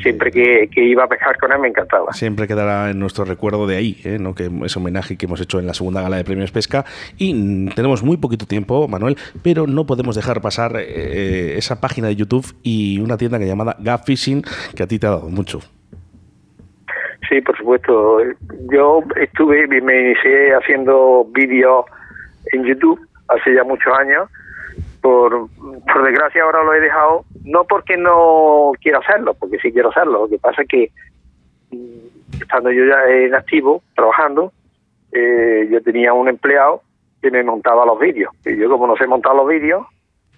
Siempre que, iba a pescar con él me encantaba. Siempre quedará en nuestro recuerdo de ahí, ¿eh? ¿no? que ese homenaje que hemos hecho en la segunda gala de premios pesca. Y mm, tenemos muy poquito tiempo, Manuel, pero no podemos dejar pasar eh, esa página de YouTube y una tienda que llamada Gap Fishing, que a ti te ha dado mucho. Sí, por supuesto. Yo estuve, me inicié haciendo vídeos en YouTube hace ya muchos años. Por, desgracia ahora lo he dejado, no porque no quiero hacerlo, porque sí quiero hacerlo. Lo que pasa es que mm, estando yo ya en activo, trabajando, eh, yo tenía un empleado que me montaba los vídeos. Y yo como no sé montar los vídeos,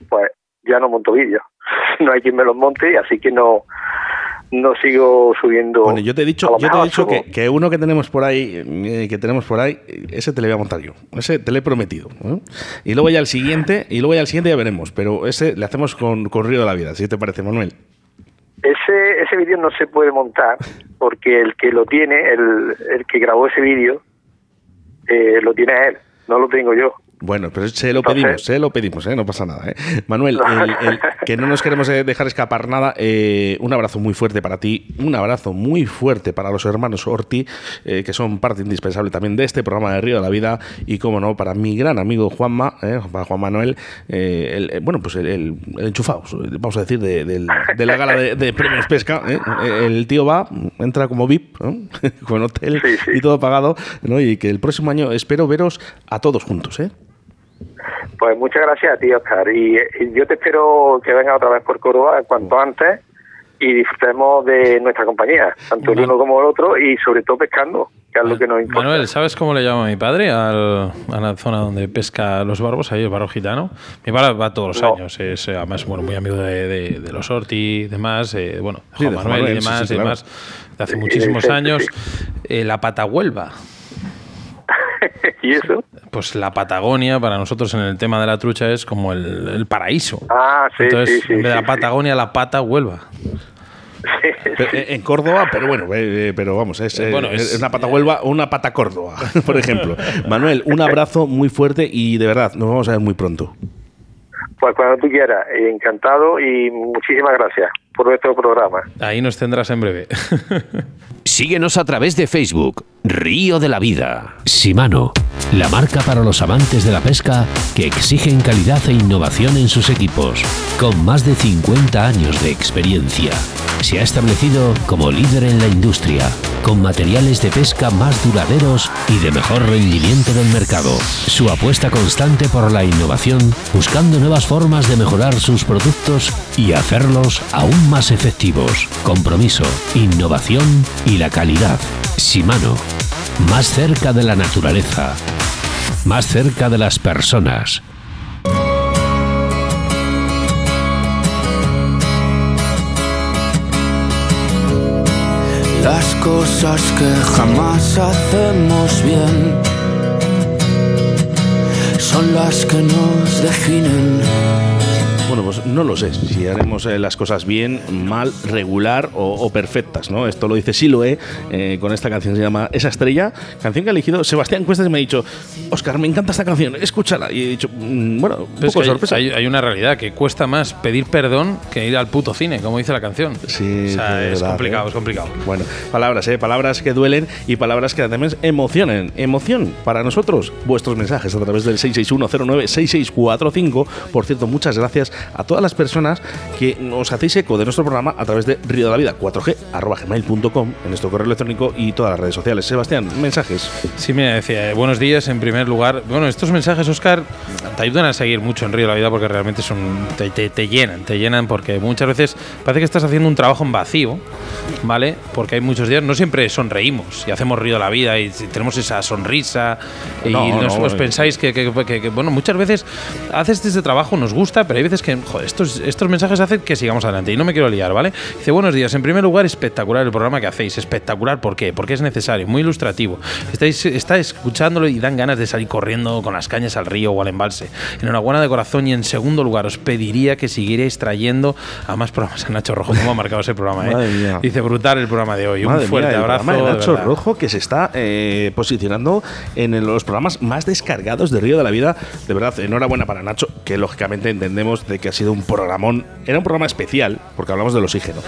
pues ya no monto vídeos. No hay quien me los monte, así que no no sigo subiendo. Bueno, yo te he dicho, yo te he dicho que, que uno que tenemos por ahí, eh, que tenemos por ahí, ese te le voy a montar yo. Ese te lo he prometido. Y luego ya el siguiente, y luego ya el siguiente ya veremos. Pero ese le hacemos con, con Río de la Vida, si te parece, Manuel. Ese, ese vídeo no se puede montar porque el que lo tiene, el, el que grabó ese vídeo, eh, lo tiene él, no lo tengo yo. Bueno, pero se lo Entonces- pedimos, se lo pedimos, ¿eh? no pasa nada. ¿eh? Manuel, el- el- que no nos queremos eh, dejar escapar nada, eh, un abrazo muy fuerte para ti, un abrazo muy fuerte para los hermanos Orti, eh, que son parte indispensable también de este programa de Río de la Vida, y como no, para mi gran amigo Juanma, eh, para Juan Manuel, eh, el- eh, bueno, pues el, enchufado, vamos a decir, de, la gala de, de premios pesca. ¿eh? El tío va, entra como VIP, ¿no? con hotel Sí, sí. y todo pagado, ¿no? y que el próximo año espero veros a todos juntos. ¿eh? Pues muchas gracias a ti, Oscar. Y, y yo te espero que venga otra vez por Córdoba cuanto antes y disfrutemos de nuestra compañía, tanto el uno como el otro, y sobre todo pescando, que es lo que nos importa. Manuel, ¿sabes cómo le llama mi padre a la zona donde pesca los barbos, ahí el barro gitano? Mi padre va todos los años, es además bueno, muy amigo de, los Orti y demás, eh, bueno, Juan Manuel, y demás, demás, de hace muchísimos años. Eh, la Patahuelva. ¿Y eso? Pues la Patagonia, para nosotros en el tema de la trucha, es como el, paraíso. Ah, sí, Entonces, sí, en vez de la Patagonia, la pata Huelva. Eh, en Córdoba, pero bueno, eh, pero vamos, es, bueno, es, una pata Huelva o una pata Córdoba, por ejemplo. Manuel, un abrazo muy fuerte y de verdad, nos vamos a ver muy pronto. Pues cuando tú quieras, encantado y muchísimas gracias por nuestro programa. Ahí nos tendrás en breve. Síguenos a través de Facebook, Río de la Vida. Simano, la marca para los amantes de la pesca que exigen calidad e innovación en sus equipos, con más de 50 años de experiencia se ha establecido como líder en la industria, con materiales de pesca más duraderos y de mejor rendimiento del mercado. Su apuesta constante por la innovación, buscando nuevas formas de mejorar sus productos y hacerlos aún más efectivos. Compromiso, innovación y la calidad. Simano, más cerca de la naturaleza, más cerca de las personas. las cosas que jamás hacemos bien son las que nos definen. Bueno, pues no lo sé si haremos eh, las cosas bien, mal, regular o, perfectas, ¿no? Esto lo dice Siloe eh, con esta canción se llama Esa estrella, canción que ha elegido Sebastián Cuestas y me ha dicho, Oscar, me encanta esta canción, escúchala. Y he dicho, mm, bueno, un poco sorpresa. Hay, una realidad que cuesta más pedir perdón que ir al puto cine, como dice la canción. Sí, o sea, es complicado, ¿eh? es complicado. Bueno, palabras, ¿eh? Palabras que duelen y palabras que también emocionen. Emoción para nosotros, vuestros mensajes a través del 661096645. Por cierto, muchas gracias a todas las personas que nos hacéis eco de nuestro programa a través de Río de la Vida 4G gmail.com en nuestro correo electrónico y todas las redes sociales. Sebastián, mensajes. Sí, me decía, eh, buenos días en primer lugar. Bueno, estos mensajes, Oscar, te ayudan a seguir mucho en Río de la Vida porque realmente son te, llenan, te llenan porque muchas veces parece que estás haciendo un trabajo en vacío, ¿vale? Porque hay muchos días, no siempre sonreímos y hacemos Río de la Vida y tenemos esa sonrisa y nos, pensáis que, que, bueno, muchas veces haces este trabajo, nos gusta, pero hay veces que estos, estos mensajes hacen que sigamos adelante y no me quiero liar, ¿vale? Dice, buenos días, en primer lugar, espectacular el programa que hacéis, espectacular, ¿por qué? Porque es necesario, muy ilustrativo. Estáis, está escuchándolo y dan ganas de salir corriendo con las cañas al río o al embalse. Enhorabuena de corazón y en segundo lugar, os pediría que siguierais trayendo a más programas. Nacho Rojo, ¿cómo ha marcado ese programa? Eh? Dice, brutal el programa de hoy. Un fuerte abrazo. De Nacho Rojo que se está eh, posicionando en los programas más descargados de Río de la Vida. De verdad, enhorabuena para Nacho, que lógicamente entendemos de que ha sido un programón. Era un programa especial, porque hablamos del oxígeno.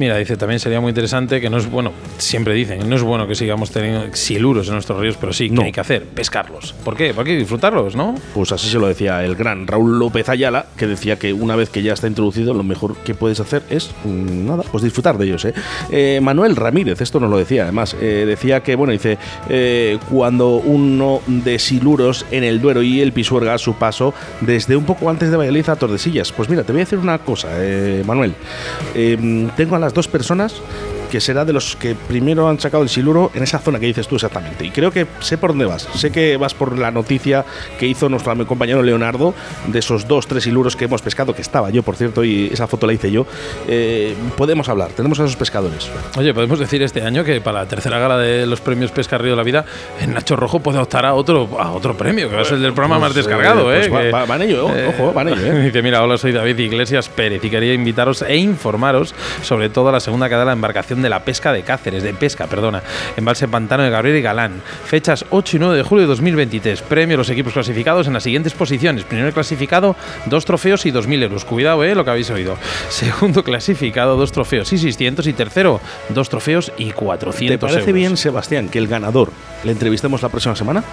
Mira, dice, también sería muy interesante que no es bueno, siempre dicen, no es bueno que sigamos teniendo siluros en nuestros ríos, pero sí, que hay que hacer? Pescarlos. ¿Por qué? ¿Por qué disfrutarlos, no? Pues así se lo decía el gran Raúl López Ayala, que decía que una vez que ya está introducido, lo mejor que puedes hacer es, mm, nada, pues disfrutar de ellos. ¿eh? ¿eh? Manuel Ramírez, esto nos lo decía además, eh, decía que, bueno, dice, eh, cuando uno de siluros en el Duero y el Pisuerga a su paso desde un poco antes de Valladolid a Tordesillas. Pues mira, te voy a decir una cosa, Manuel. tengo a las dos personas que será de los que primero han sacado el siluro en esa zona que dices tú exactamente. Y creo que sé por dónde vas. Sé que vas por la noticia que hizo nuestro compañero Leonardo de esos dos, tres siluros que hemos pescado, que estaba yo, por cierto, y esa foto la hice yo. Eh, podemos hablar, tenemos a esos pescadores. Oye, podemos decir este año que para la tercera gala de los premios Pesca Río de la Vida, el Nacho Rojo puede optar a otro, a otro premio, que va a ser el del programa pues, más descargado. Eh, pues ¿eh? Va, van ello, ojo, van ello. Eh. Dice, mira, hola, soy David Iglesias Pérez y quería invitaros e informaros sobre todo la segunda cadena de la embarcación de la pesca de caza de pesca, perdona, embalse Pantano de Gabriel y Galán. Fechas 8 y 9 de julio de 2023. Premio a los equipos clasificados en las siguientes posiciones. Primero clasificado, dos trofeos y 2.000 euros. Cuidado, eh, lo que habéis oído. Segundo clasificado, dos trofeos y 600. Y tercero, dos trofeos y 400 ¿Te parece bien, Sebastián, que el ganador le entrevistemos la próxima semana?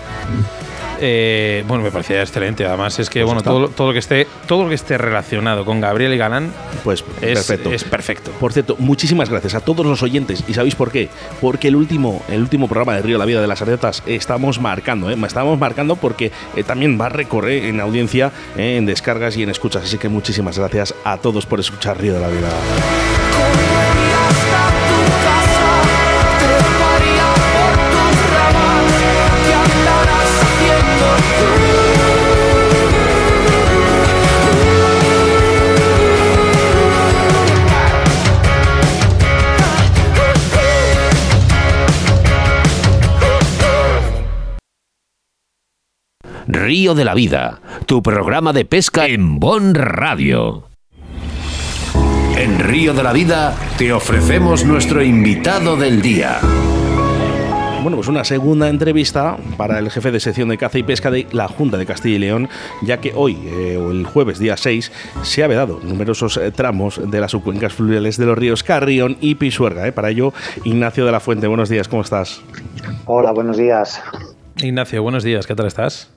Eh, bueno, me parecía excelente. Además, es que pues bueno, todo, todo, lo que esté, todo lo que esté relacionado con Gabriel y Galán, pues es perfecto. es perfecto. Por cierto, muchísimas gracias a todos los oyentes. ¿Y sabéis por qué? Porque el último, el último programa de Río La Vida de las Aretas estamos marcando, ¿eh? estamos marcando porque eh, también va a recorrer en audiencia, en descargas y en escuchas. Así que muchísimas gracias a todos por escuchar Río de la Vida. Río de la Vida, tu programa de pesca en Bon Radio. En Río de la Vida te ofrecemos nuestro invitado del día. Bueno, pues una segunda entrevista para el jefe de sección de caza y pesca de la Junta de Castilla y León, ya que hoy, eh, o el jueves día 6, se ha vedado numerosos eh, tramos de las subcuencas fluviales de los ríos Carrión y Pisuerga. Eh. Para ello, Ignacio de la Fuente, buenos días, ¿cómo estás? Hola, buenos días. Ignacio, buenos días, ¿qué tal estás?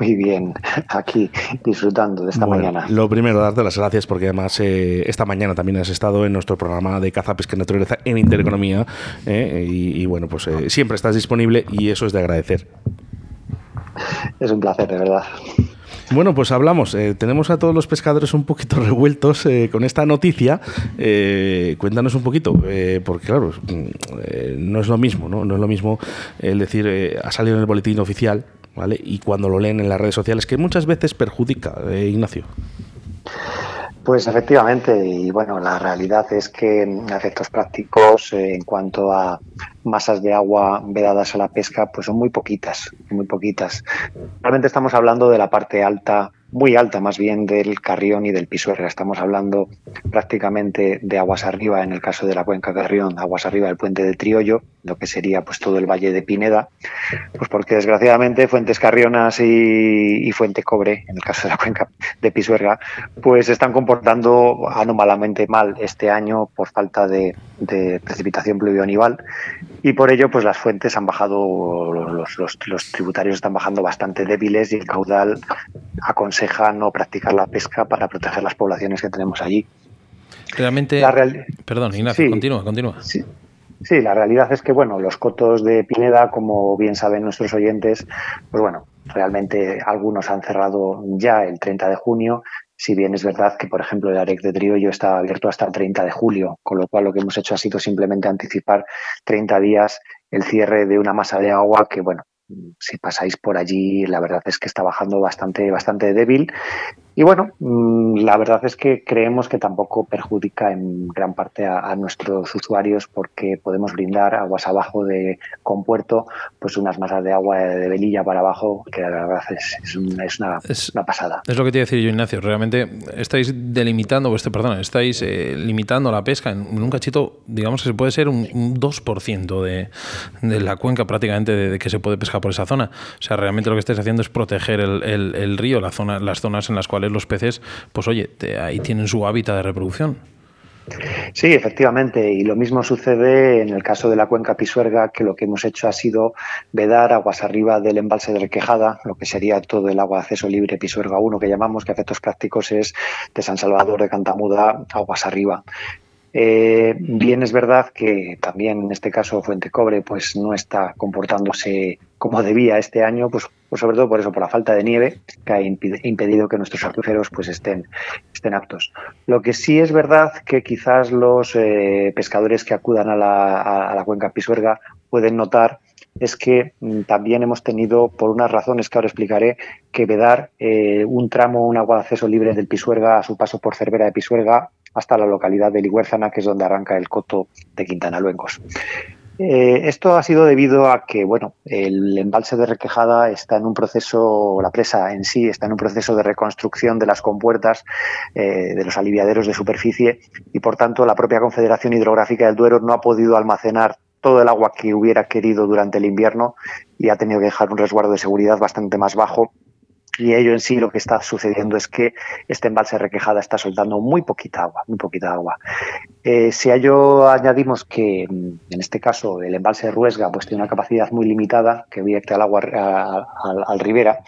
Muy bien, aquí disfrutando de esta mañana. Lo primero, darte las gracias porque además eh, esta mañana también has estado en nuestro programa de caza, pesca y naturaleza en Intereconomía eh, y, bueno, pues eh, siempre estás disponible y eso es de agradecer. Es un placer, de verdad. Bueno, pues hablamos. tenemos a todos los pescadores un poquito revueltos con esta noticia. cuéntanos un poquito, porque claro, mm, no es lo mismo, ¿no? No es lo mismo el decir, ha salido en el boletín oficial y cuando lo leen en las redes sociales, que muchas veces perjudica, eh, Ignacio. Pues efectivamente, y bueno, la realidad es que efectos prácticos eh, en cuanto a masas de agua vedadas a la pesca, pues son muy poquitas, muy poquitas. Realmente estamos hablando de la parte alta muy alta más bien del Carrión y del Pisuerga. Estamos hablando prácticamente de aguas arriba, en el caso de la cuenca Carrión, aguas arriba del puente de Triollo, lo que sería pues todo el valle de Pineda, pues porque desgraciadamente Fuentes Carrionas y, Fuente Cobre, en el caso de la cuenca de Pisuerga, pues están comportando anómalamente mal este año por falta de, precipitación pluvionival y por ello pues las fuentes han bajado, los, los tributarios están bajando bastante débiles y el caudal aconseja no practicar la pesca para proteger las poblaciones que tenemos allí. Realmente. Perdón, Ignacio, continúa, continúa. Sí. Sí, la realidad es que, bueno, los cotos de Pineda, como bien saben nuestros oyentes, pues bueno, realmente algunos han cerrado ya el 30 de junio, si bien es verdad que, por ejemplo, el AREC de Triollo está abierto hasta el 30 de julio, con lo cual lo que hemos hecho ha sido simplemente anticipar 30 días el cierre de una masa de agua que, bueno, si pasáis por allí, la verdad es que está bajando bastante, bastante débil y bueno, mm, la verdad es que creemos que tampoco perjudica en gran parte a, nuestros usuarios porque podemos brindar aguas abajo de compuerto, pues unas masas de agua de velilla para abajo, que la verdad es, una, pasada. Es lo que te iba a decir yo, Ignacio. Realmente estáis delimitando, este, perdón, estáis eh, limitando la pesca en, un cachito, digamos que se puede ser un, 2% de, de, la cuenca prácticamente de, que se puede pescar por esa zona. O sea, realmente lo que estáis haciendo es proteger el, el río, la zona, las zonas en las cuales los peces, pues oye, ahí tienen su hábitat de reproducción. Sí, efectivamente, y lo mismo sucede en el caso de la cuenca Pisuerga, que lo que hemos hecho ha sido vedar aguas arriba del embalse de Requejada, lo que sería todo el agua de acceso libre Pisuerga 1 que llamamos, que a efectos prácticos es de San Salvador de Cantamuda, aguas arriba. Eh, bien es verdad que también en este caso Fuente Cobre pues no está comportándose como debía este año, pues, pues, sobre todo por eso, por la falta de nieve que ha impedido que nuestros acuíferos pues estén, estén aptos. Lo que sí es verdad que quizás los eh, pescadores que acudan a la, a la cuenca Pisuerga pueden notar es que mm, también hemos tenido, por unas razones que ahora explicaré, que vedar eh, un tramo, un agua de acceso libre del Pisuerga a su paso por Cervera de Pisuerga hasta la localidad de Ligüérzana, que es donde arranca el coto de Quintana Luengos. Eh, esto ha sido debido a que, bueno, el embalse de Requejada está en un proceso, la presa en sí está en un proceso de reconstrucción de las compuertas eh, de los aliviaderos de superficie y, por tanto, la propia Confederación Hidrográfica del Duero no ha podido almacenar todo el agua que hubiera querido durante el invierno y ha tenido que dejar un resguardo de seguridad bastante más bajo y ello en sí lo que está sucediendo es que este embalse requejada está soltando muy poquita agua, muy poquita agua. Eh, si a ello añadimos que mm, en este caso el embalse de Ruesga pues tiene una capacidad muy limitada que vierte al agua al, Ribera,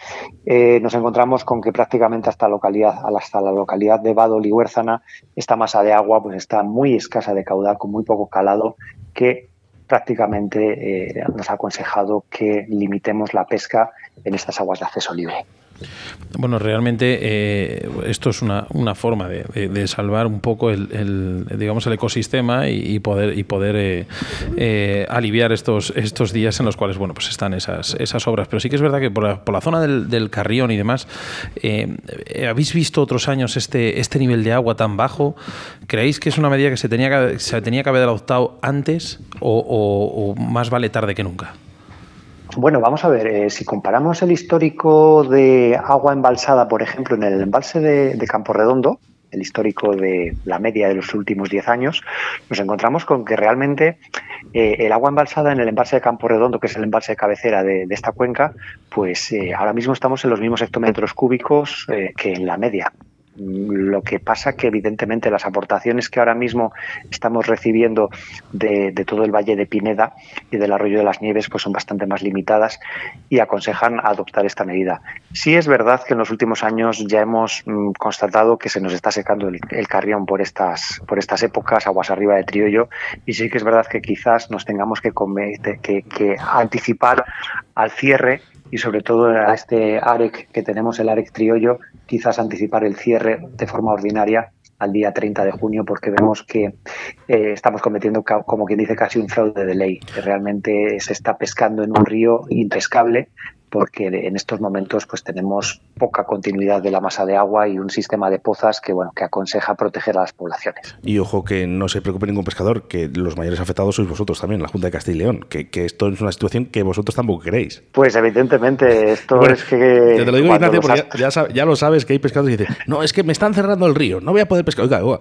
eh, nos encontramos con que prácticamente hasta, localidad, hasta la localidad de Vado Huérzana esta masa de agua pues está muy escasa de caudal, con muy poco calado, que prácticamente eh, nos ha aconsejado que limitemos la pesca en estas aguas de acceso libre. Bueno, realmente eh, esto es una, una forma de, salvar un poco el, digamos el ecosistema y, poder y poder eh, eh, aliviar estos estos días en los cuales bueno pues están esas esas obras. Pero sí que es verdad que por la, por la zona del, del, Carrión y demás habéis visto otros años este este nivel de agua tan bajo. ¿Creéis que es una medida que se tenía que se tenía que haber adoptado antes o más vale tarde que nunca? Bueno, vamos a ver, eh, si comparamos el histórico de agua embalsada, por ejemplo, en el embalse de, Campo Redondo, el histórico de la media de los últimos 10 años, nos encontramos con que realmente eh, el agua embalsada en el embalse de Campo Redondo, que es el embalse de cabecera de, esta cuenca, pues eh, ahora mismo estamos en los mismos hectómetros cúbicos que en la media. Lo que pasa que evidentemente las aportaciones que ahora mismo estamos recibiendo de, todo el Valle de Pineda y del Arroyo de las Nieves pues son bastante más limitadas y aconsejan adoptar esta medida. Sí es verdad que en los últimos años ya hemos mmm, constatado que se nos está secando el, el, carrión por estas, por estas épocas, aguas arriba de Triollo, y sí que es verdad que quizás nos tengamos que, que, que anticipar al cierre y sobre todo a este AREC que tenemos, el AREC Triollo, quizás anticipar el cierre de forma ordinaria al día 30 de junio porque vemos que eh, estamos cometiendo, como quien dice, casi un fraude de ley, que realmente se está pescando en un río impescable porque en estos momentos pues tenemos poca continuidad de la masa de agua y un sistema de pozas que bueno que aconseja proteger a las poblaciones. Y ojo que no se preocupe ningún pescador, que los mayores afectados sois vosotros también, la Junta de Castilla y León, que, que esto es una situación que vosotros tampoco queréis. Pues evidentemente, esto bueno, es que... Te lo digo, Ignacio, porque ya, ya, ya, lo sabes que hay pescadores que dicen, no, es que me están cerrando el río, no voy a poder pescar. Oiga, oiga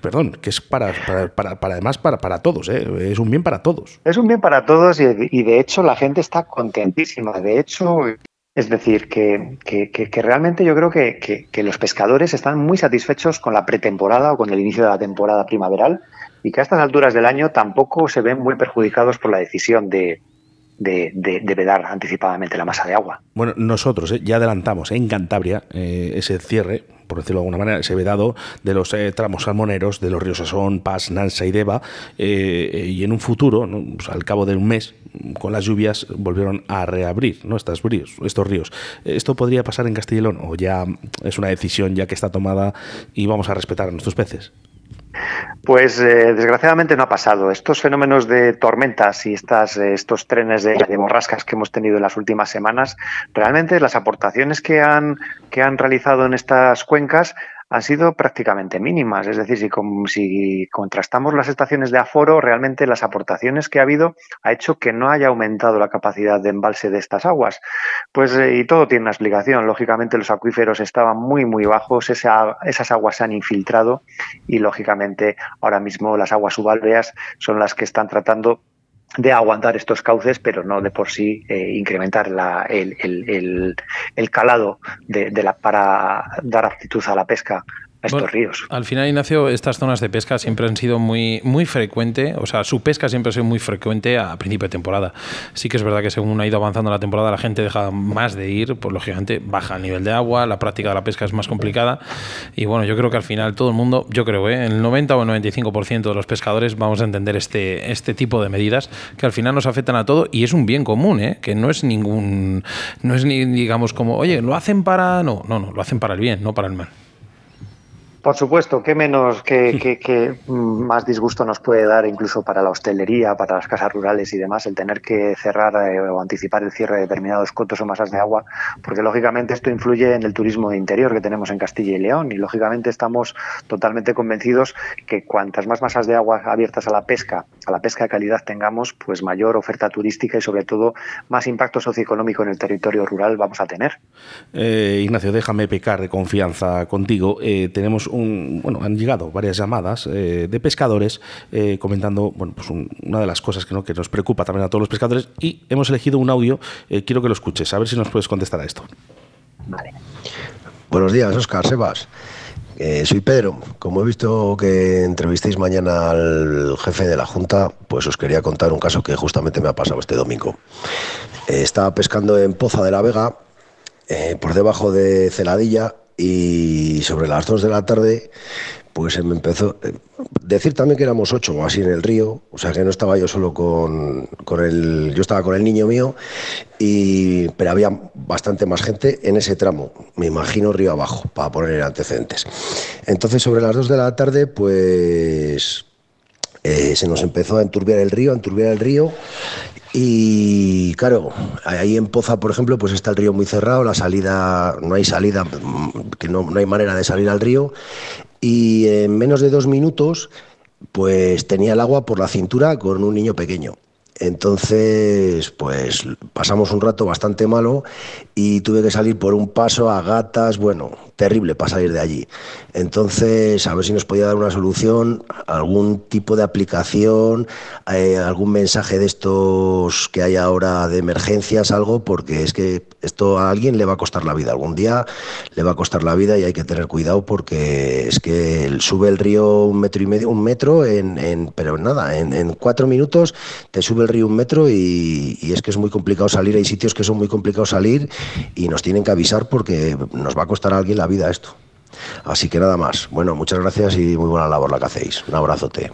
perdón, que es para, para, para, para además para, para todos, ¿eh? es un bien para todos. Es un bien para todos y, y de hecho la gente está contentísima. De hecho, es decir, que, que, que, realmente yo creo que, que, los pescadores están muy satisfechos con la pretemporada o con el inicio de la temporada primaveral y que a estas alturas del año tampoco se ven muy perjudicados por la decisión de, de, de, de, vedar anticipadamente la masa de agua. Bueno, nosotros eh, ya adelantamos eh, en Cantabria eh, ese cierre, por decirlo de alguna manera, ese vedado de los tramos salmoneros de los ríos Asón, Paz, Nansa y Deva, y en un futuro, pues al cabo de un mes, con las lluvias, volvieron a reabrir ¿no? estos, ríos, estos ríos. ¿Esto podría pasar en León o ya es una decisión ya que está tomada y vamos a respetar a nuestros peces? Pues eh, desgraciadamente no ha pasado. Estos fenómenos de tormentas y estas, eh, estos trenes de, de, borrascas que hemos tenido en las últimas semanas, realmente las aportaciones que han, que han realizado en estas cuencas han sido prácticamente mínimas. Es decir, si, contrastamos las estaciones de aforo, realmente las aportaciones que ha habido ha hecho que no haya aumentado la capacidad de embalse de estas aguas. Pues, eh, y todo tiene una explicación. Lógicamente, los acuíferos estaban muy, muy bajos, esa, esas aguas se han infiltrado y, lógicamente, ahora mismo las aguas subalveas son las que están tratando de aguantar estos cauces, pero no de por sí eh, incrementar la, el, el, el, el, calado de, de la, para dar aptitud a la pesca a estos bueno, ríos. Al final, Ignacio, estas zonas de pesca siempre han sido muy, muy frecuente, o sea, su pesca siempre ha sido muy frecuente a principio de temporada. Sí que es verdad que según ha ido avanzando la temporada, la gente deja más de ir, pues lógicamente baja el nivel de agua, la práctica de la pesca es más complicada. Y bueno, yo creo que al final todo el mundo, yo creo, ¿eh? el 90 o el 95% de los pescadores vamos a entender este, este tipo de medidas que al final nos afectan a todo y es un bien común, ¿eh? que no es ningún, no es ni digamos como, oye, lo hacen para, no, no, no, lo hacen para el bien, no para el mal. Por supuesto, qué menos, que, que, que, más disgusto nos puede dar incluso para la hostelería, para las casas rurales y demás, el tener que cerrar eh, o anticipar el cierre de determinados cotos o masas de agua, porque lógicamente esto influye en el turismo de interior que tenemos en Castilla y León y lógicamente estamos totalmente convencidos que cuantas más masas de agua abiertas a la pesca, a la pesca de calidad tengamos, pues mayor oferta turística y sobre todo más impacto socioeconómico en el territorio rural vamos a tener. Eh, Ignacio, déjame pecar de confianza contigo. Eh, tenemos bueno, han llegado varias llamadas eh, de pescadores eh, comentando bueno, pues un, una de las cosas que, ¿no? que, nos preocupa también a todos los pescadores y hemos elegido un audio, eh, quiero que lo escuches, a ver si nos puedes contestar a esto. Vale. Buenos días, Oscar, Sebas. Soy Pedro. Como he visto que entrevistéis mañana al jefe de la Junta, pues os quería contar un caso que justamente me ha pasado este domingo. Estaba pescando en Poza de la Vega, por debajo de Celadilla, y sobre las 2 de la tarde pues me empezó decir también que éramos ocho o así en el río, o sea que no estaba yo solo con, con, el, yo estaba con el niño mío, y, pero había bastante más gente en ese tramo, me imagino río abajo, para poner antecedentes. Entonces sobre las dos de la tarde, pues eh, se nos empezó a enturbiar el río, a enturbiar el río, y claro, ahí en Poza, por ejemplo, pues está el río muy cerrado, la salida, no hay salida, que no, no hay manera de salir al río. Y en menos de dos minutos, pues tenía el agua por la cintura con un niño pequeño. Entonces, pues pasamos un rato bastante malo y tuve que salir por un paso a gatas, bueno, terrible para salir de allí. Entonces, a ver si nos podía dar una solución, algún tipo de aplicación, eh, algún mensaje de estos que hay ahora de emergencias, algo, porque es que esto a alguien le va a costar la vida. Algún día le va a costar la vida y hay que tener cuidado porque es que sube el río un metro y medio, un metro, en, pero nada, en, cuatro minutos te sube el río un metro y, es que es muy complicado salir. Hay sitios que son muy complicados salir y nos tienen que avisar porque nos va a costar a alguien la vida esto. Así que nada más. Bueno, muchas gracias y muy buena labor la que hacéis. Un abrazote.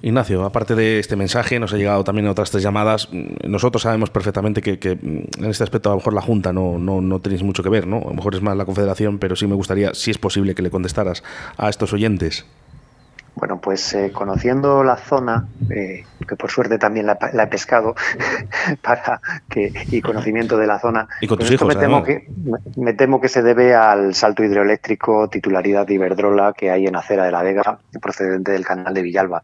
Ignacio, aparte de este mensaje, nos ha llegado también otras tres llamadas. Nosotros sabemos perfectamente que, en este aspecto a lo mejor la Junta no, no, no, tenéis mucho que ver, ¿no? A lo mejor es más la Confederación, pero sí me gustaría, si es posible, que le contestaras a estos oyentes. Bueno, pues eh, conociendo la zona, eh, que por suerte también la, he pescado, para que, y conocimiento de la zona, y con tus hijos, me, temo que, me temo que se debe al salto hidroeléctrico titularidad de Iberdrola que hay en Acera de la Vega, procedente del canal de Villalba.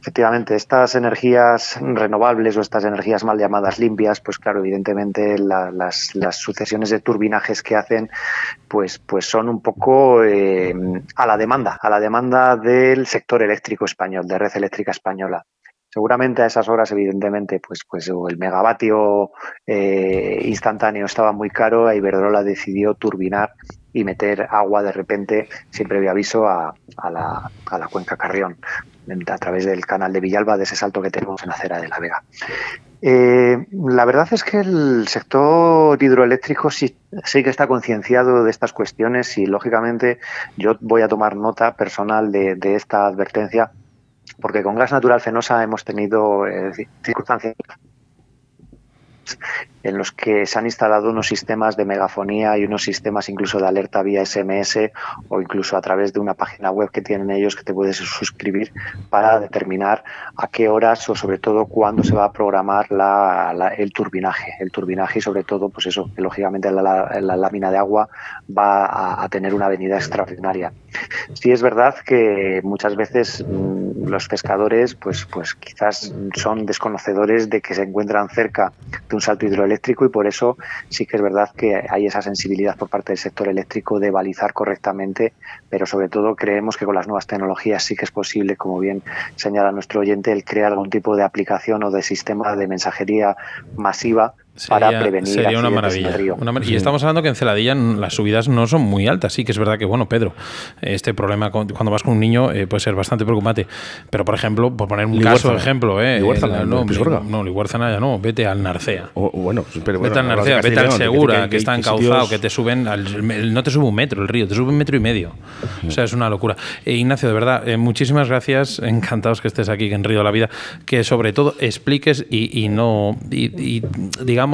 Efectivamente, estas energías renovables o estas energías mal llamadas limpias, pues claro, evidentemente las, las, sucesiones de turbinajes que hacen, pues, pues son un poco eh, a la demanda, a la demanda del sector eléctrico español, de red eléctrica española. Seguramente a esas horas, evidentemente, pues, pues el megavatio eh, instantáneo estaba muy caro e Iberdrola decidió turbinar y meter agua de repente, sin previo aviso, a, la, a la cuenca Carrión, a través del canal de Villalba, de ese salto que tenemos en la acera de la Vega. Eh, la verdad es que el sector hidroeléctrico sí, sí que está concienciado de estas cuestiones y, lógicamente, yo voy a tomar nota personal de, esta advertencia porque con gas natural fenosa hemos tenido eh, circunstancias en los que se han instalado unos sistemas de megafonía y unos sistemas incluso de alerta vía SMS o incluso a través de una página web que tienen ellos que te puedes suscribir para determinar a qué horas o sobre todo cuándo se va a programar el turbinaje. El turbinaje y sobre todo, pues eso, que lógicamente la, lámina de agua va a, tener una venida extraordinaria. Sí es verdad que muchas veces mm, los pescadores pues, pues quizás son desconocedores de que se encuentran cerca de un salto hidroeléctrico eléctrico y por eso sí que es verdad que hay esa sensibilidad por parte del sector eléctrico de balizar correctamente, pero sobre todo creemos que con las nuevas tecnologías sí que es posible, como bien señala nuestro oyente, el crear algún tipo de aplicación o de sistema de mensajería masiva para prevenir sería una maravilla, y estamos hablando que en Celadilla las subidas no son muy altas. Sí que es verdad que, bueno, Pedro, este problema cuando vas con un niño eh, puede ser bastante preocupante. Pero, por ejemplo, por poner un caso de ejemplo, eh, no, no, no, ya no, vete al Narcea. O, bueno, pero vete al Narcea, vete al Segura, que, está encauzado, que te suben, al, no te sube un metro el río, te sube un metro y medio. O sea, es una locura. Eh, Ignacio, de verdad, muchísimas gracias, encantados que estés aquí en Río de la Vida, que sobre todo expliques y, no, y, digamos,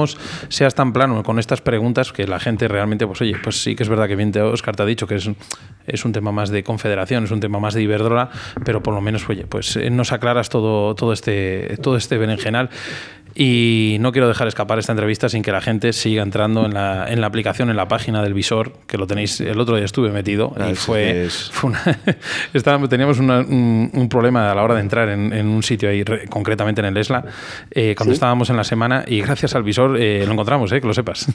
seas tan plano con estas preguntas que la gente realmente, pues oye, pues sí que es verdad que bien Oscar te ha dicho que es, es un tema más de confederación, es un tema más de Iberdrola, pero por lo menos, oye, pues eh, nos aclaras todo, todo, este, todo este berenjenal. Y no quiero dejar escapar esta entrevista sin que la gente siga entrando en la, en la aplicación, en la página del visor, que lo tenéis, el otro día estuve metido y fue, teníamos un, problema a la hora de entrar en, un sitio ahí, concretamente en el ESLA, eh, cuando estábamos en la semana y gracias al visor eh, lo encontramos, eh, que lo sepas.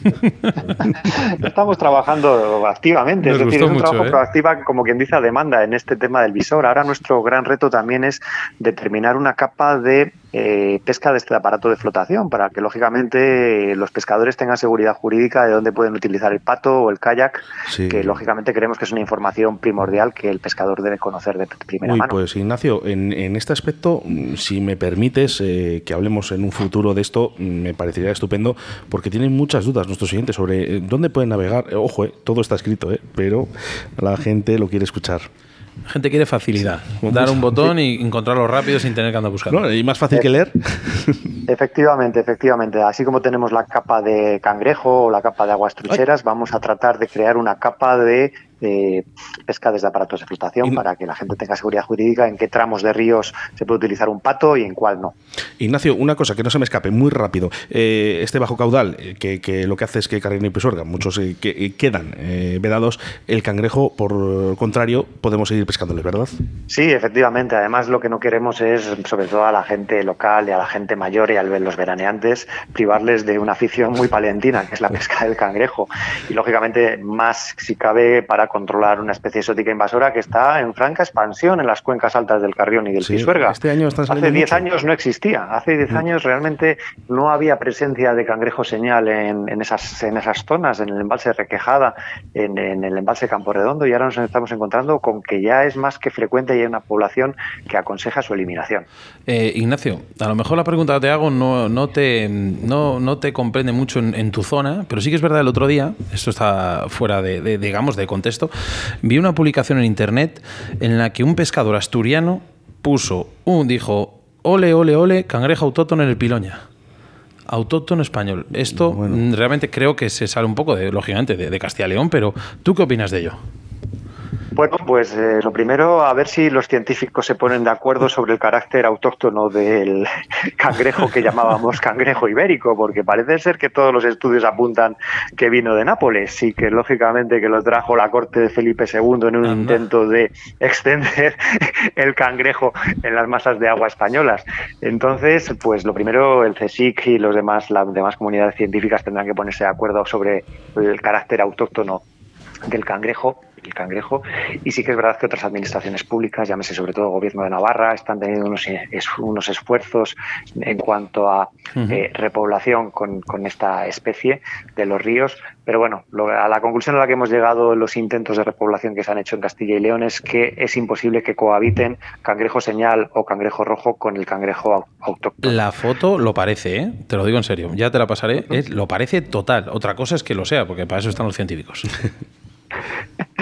Estamos trabajando activamente, es decir, es un trabajo proactivo, como quien dice, a demanda en este tema del visor. Ahora nuestro gran reto también es determinar una capa de eh, pesca de este aparato de flotación para que lógicamente los pescadores tengan seguridad jurídica de dónde pueden utilizar el pato o el kayak, que lógicamente creemos que es una información primordial que el pescador debe conocer de primera mano. Pues Ignacio, en, este aspecto, si me permites eh, que hablemos en un futuro de esto, me parecería estupendo porque tienen muchas dudas nuestros siguientes sobre eh, dónde pueden navegar. Ojo, todo está escrito, pero la gente lo quiere escuchar. La gente quiere facilidad. Dar un botón y encontrarlo rápido sin tener que andar buscando. y más fácil que leer. Efectivamente, efectivamente. Así como tenemos la capa de cangrejo o la capa de aguas trucheras, vamos a tratar de crear una capa de eh, pesca desde aparatos de flotación para que la gente tenga seguridad jurídica en qué tramos de ríos se puede utilizar un pato y en cuál no. Ignacio, una cosa que no se me escape muy rápido. Eh, este bajo caudal, eh, que, lo que hace es que Carrera y Pisuerga, muchos que, quedan vedados, el cangrejo, por contrario, podemos seguir pescándoles, ¿verdad? Sí, efectivamente. Además, lo que no queremos es, sobre todo a la gente local y a la gente mayor y a los veraneantes, privarles de una afición muy paleantina, que es la pesca del cangrejo. Y lógicamente, más si cabe para controlar una especie exótica invasora que está en franca expansión en las cuencas altas del Carrión y del Pisuerga. Este año Hace 10 años no existía. Hace 10 mm. años realmente no había presencia de cangrejo señal en, esas, en esas zonas, en el embalse Requejada, en, el embalse Campo Redondo, y ahora nos estamos encontrando con que ya es más que frecuente y hay una población que aconseja su eliminación. Eh, Ignacio, a lo mejor la pregunta que te hago no, no, te, no, no te comprende mucho en, tu zona, pero sí que es verdad el otro día, esto está fuera de, digamos, de contexto, vi una publicación en internet en la que un pescador asturiano puso, un, dijo, ole, ole, ole, cangrejo autóctono en el Piloña autóctono español. Esto realmente creo que se sale un poco, de, lógicamente, de, de Castilla y León, pero ¿tú qué opinas de ello? Bueno, pues eh, lo primero, a ver si los científicos se ponen de acuerdo sobre el carácter autóctono del cangrejo que llamábamos cangrejo ibérico, porque parece ser que todos los estudios apuntan que vino de Nápoles y que lógicamente que lo trajo la corte de Felipe II en un intento de extender el cangrejo en las masas de agua españolas. Entonces, pues lo primero, el CSIC y los demás, las demás comunidades científicas tendrán que ponerse de acuerdo sobre el carácter autóctono del cangrejo el cangrejo. Y sí que es verdad que otras administraciones públicas, llámese sobre todo el gobierno de Navarra, están teniendo unos, unos esfuerzos en cuanto a eh, repoblación con, con, esta especie de los ríos. Pero bueno, a la conclusión a la que hemos llegado los intentos de repoblación que se han hecho en Castilla y León es que es imposible que cohabiten cangrejo señal o cangrejo rojo con el cangrejo autóctono. La foto lo parece, ¿eh? te lo digo en serio, ya te la pasaré, lo parece total. Otra cosa es que lo sea, porque para eso están los científicos.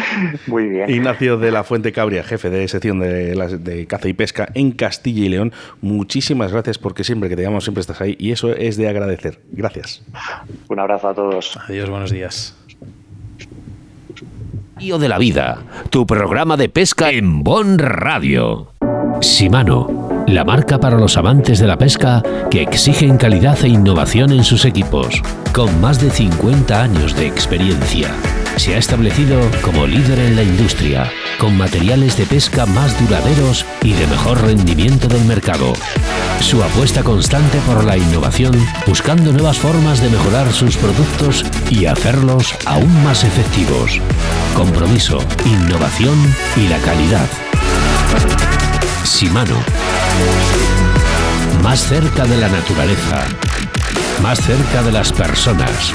Muy bien. Ignacio de la Fuente Cabria, jefe de sección de, de, caza y pesca en Castilla y León, muchísimas gracias porque siempre que te llamamos siempre estás ahí y eso es de agradecer. Gracias. Un abrazo a todos. Adiós, buenos días. Río de la Vida, tu programa de pesca en Bon Radio. Simano, la marca para los amantes de la pesca que exigen calidad e innovación en sus equipos, con más de 50 años de experiencia se ha establecido como líder en la industria, con materiales de pesca más duraderos y de mejor rendimiento del mercado. Su apuesta constante por la innovación, buscando nuevas formas de mejorar sus productos y hacerlos aún más efectivos. Compromiso, innovación y la calidad. Simano. Más cerca de la naturaleza. Más cerca de las personas.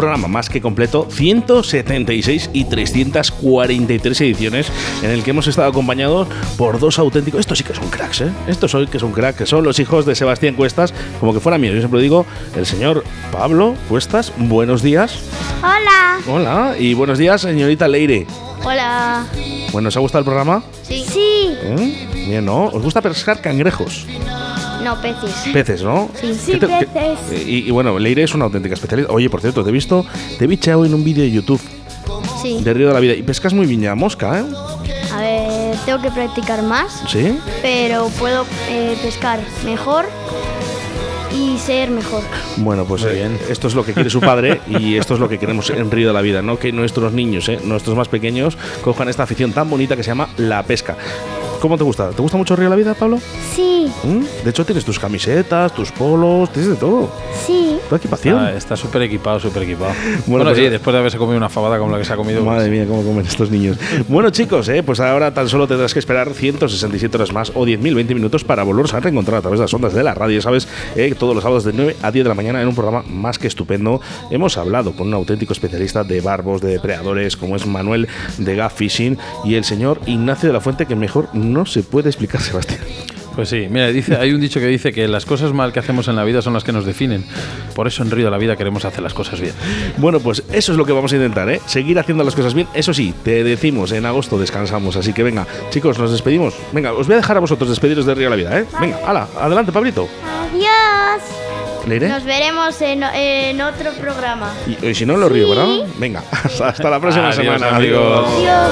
Programa más que completo, 176 y 343 ediciones en el que hemos estado acompañados por dos auténticos, estos sí que son cracks, ¿eh? Estos hoy que son cracks, que son los hijos de Sebastián Cuestas, como que fuera mío, yo siempre digo, el señor Pablo Cuestas, buenos días. Hola. Hola, y buenos días, señorita Leire. Hola. Bueno, ¿os ha gustado el programa? Sí. Sí. ¿Eh? Bien, ¿no? ¿Os gusta pescar cangrejos? No, peces. Peces, ¿no? Sí, sí, peces. Y, bueno, Leire es una auténtica especialista. Oye, por cierto, te he visto, te he bicheado en un vídeo de YouTube. Sí. De Río de la Vida. Y pescas muy viña mosca, ¿eh? A ver, tengo que practicar más. ¿Sí? Pero puedo eh, pescar mejor y ser mejor. Bueno, pues bien. esto es lo que quiere su padre y esto es lo que queremos en Río de la Vida, ¿no? Que nuestros niños, ¿eh? nuestros más pequeños, cojan esta afición tan bonita que se llama la pesca. ¿Cómo te gusta? ¿Te gusta mucho Río de la Vida, Pablo? Sí. ¿Mm? De hecho, tienes tus camisetas, tus polos, tienes de todo. Sí. Tu equipación. Está súper equipado, súper equipado. Bueno, pues sí, después de haberse comido una fabada como la que se ha comido. Madre pues. mía, cómo comen estos niños. bueno, chicos, ¿eh? pues ahora tan solo tendrás que esperar 167 horas más o 10.020 minutos para volvernos a reencontrar a través de las ondas de la radio, ¿sabes? Eh, todos los sábados de 9 a 10 de la mañana en un programa más que estupendo. Hemos hablado con un auténtico especialista de barbos, de depredadores, como es Manuel de Gaff Fishing y el señor Ignacio de la Fuente, que mejor no se puede explicar Sebastián. Pues sí, mira, dice, hay un dicho que dice que las cosas mal que hacemos en la vida son las que nos definen. Por eso en Río de la Vida queremos hacer las cosas bien. Bueno, pues eso es lo que vamos a intentar, ¿eh? Seguir haciendo las cosas bien. Eso sí, te decimos, en agosto descansamos, así que venga, chicos, nos despedimos. Venga, os voy a dejar a vosotros despediros de Río de la Vida, ¿eh? Venga, hala, adelante, Pablito. Adiós. ¿Leiré? Nos veremos en, en otro programa. Y, y si no, lo río, ¿verdad? Venga, hasta la próxima Adiós, semana. amigos. Adiós.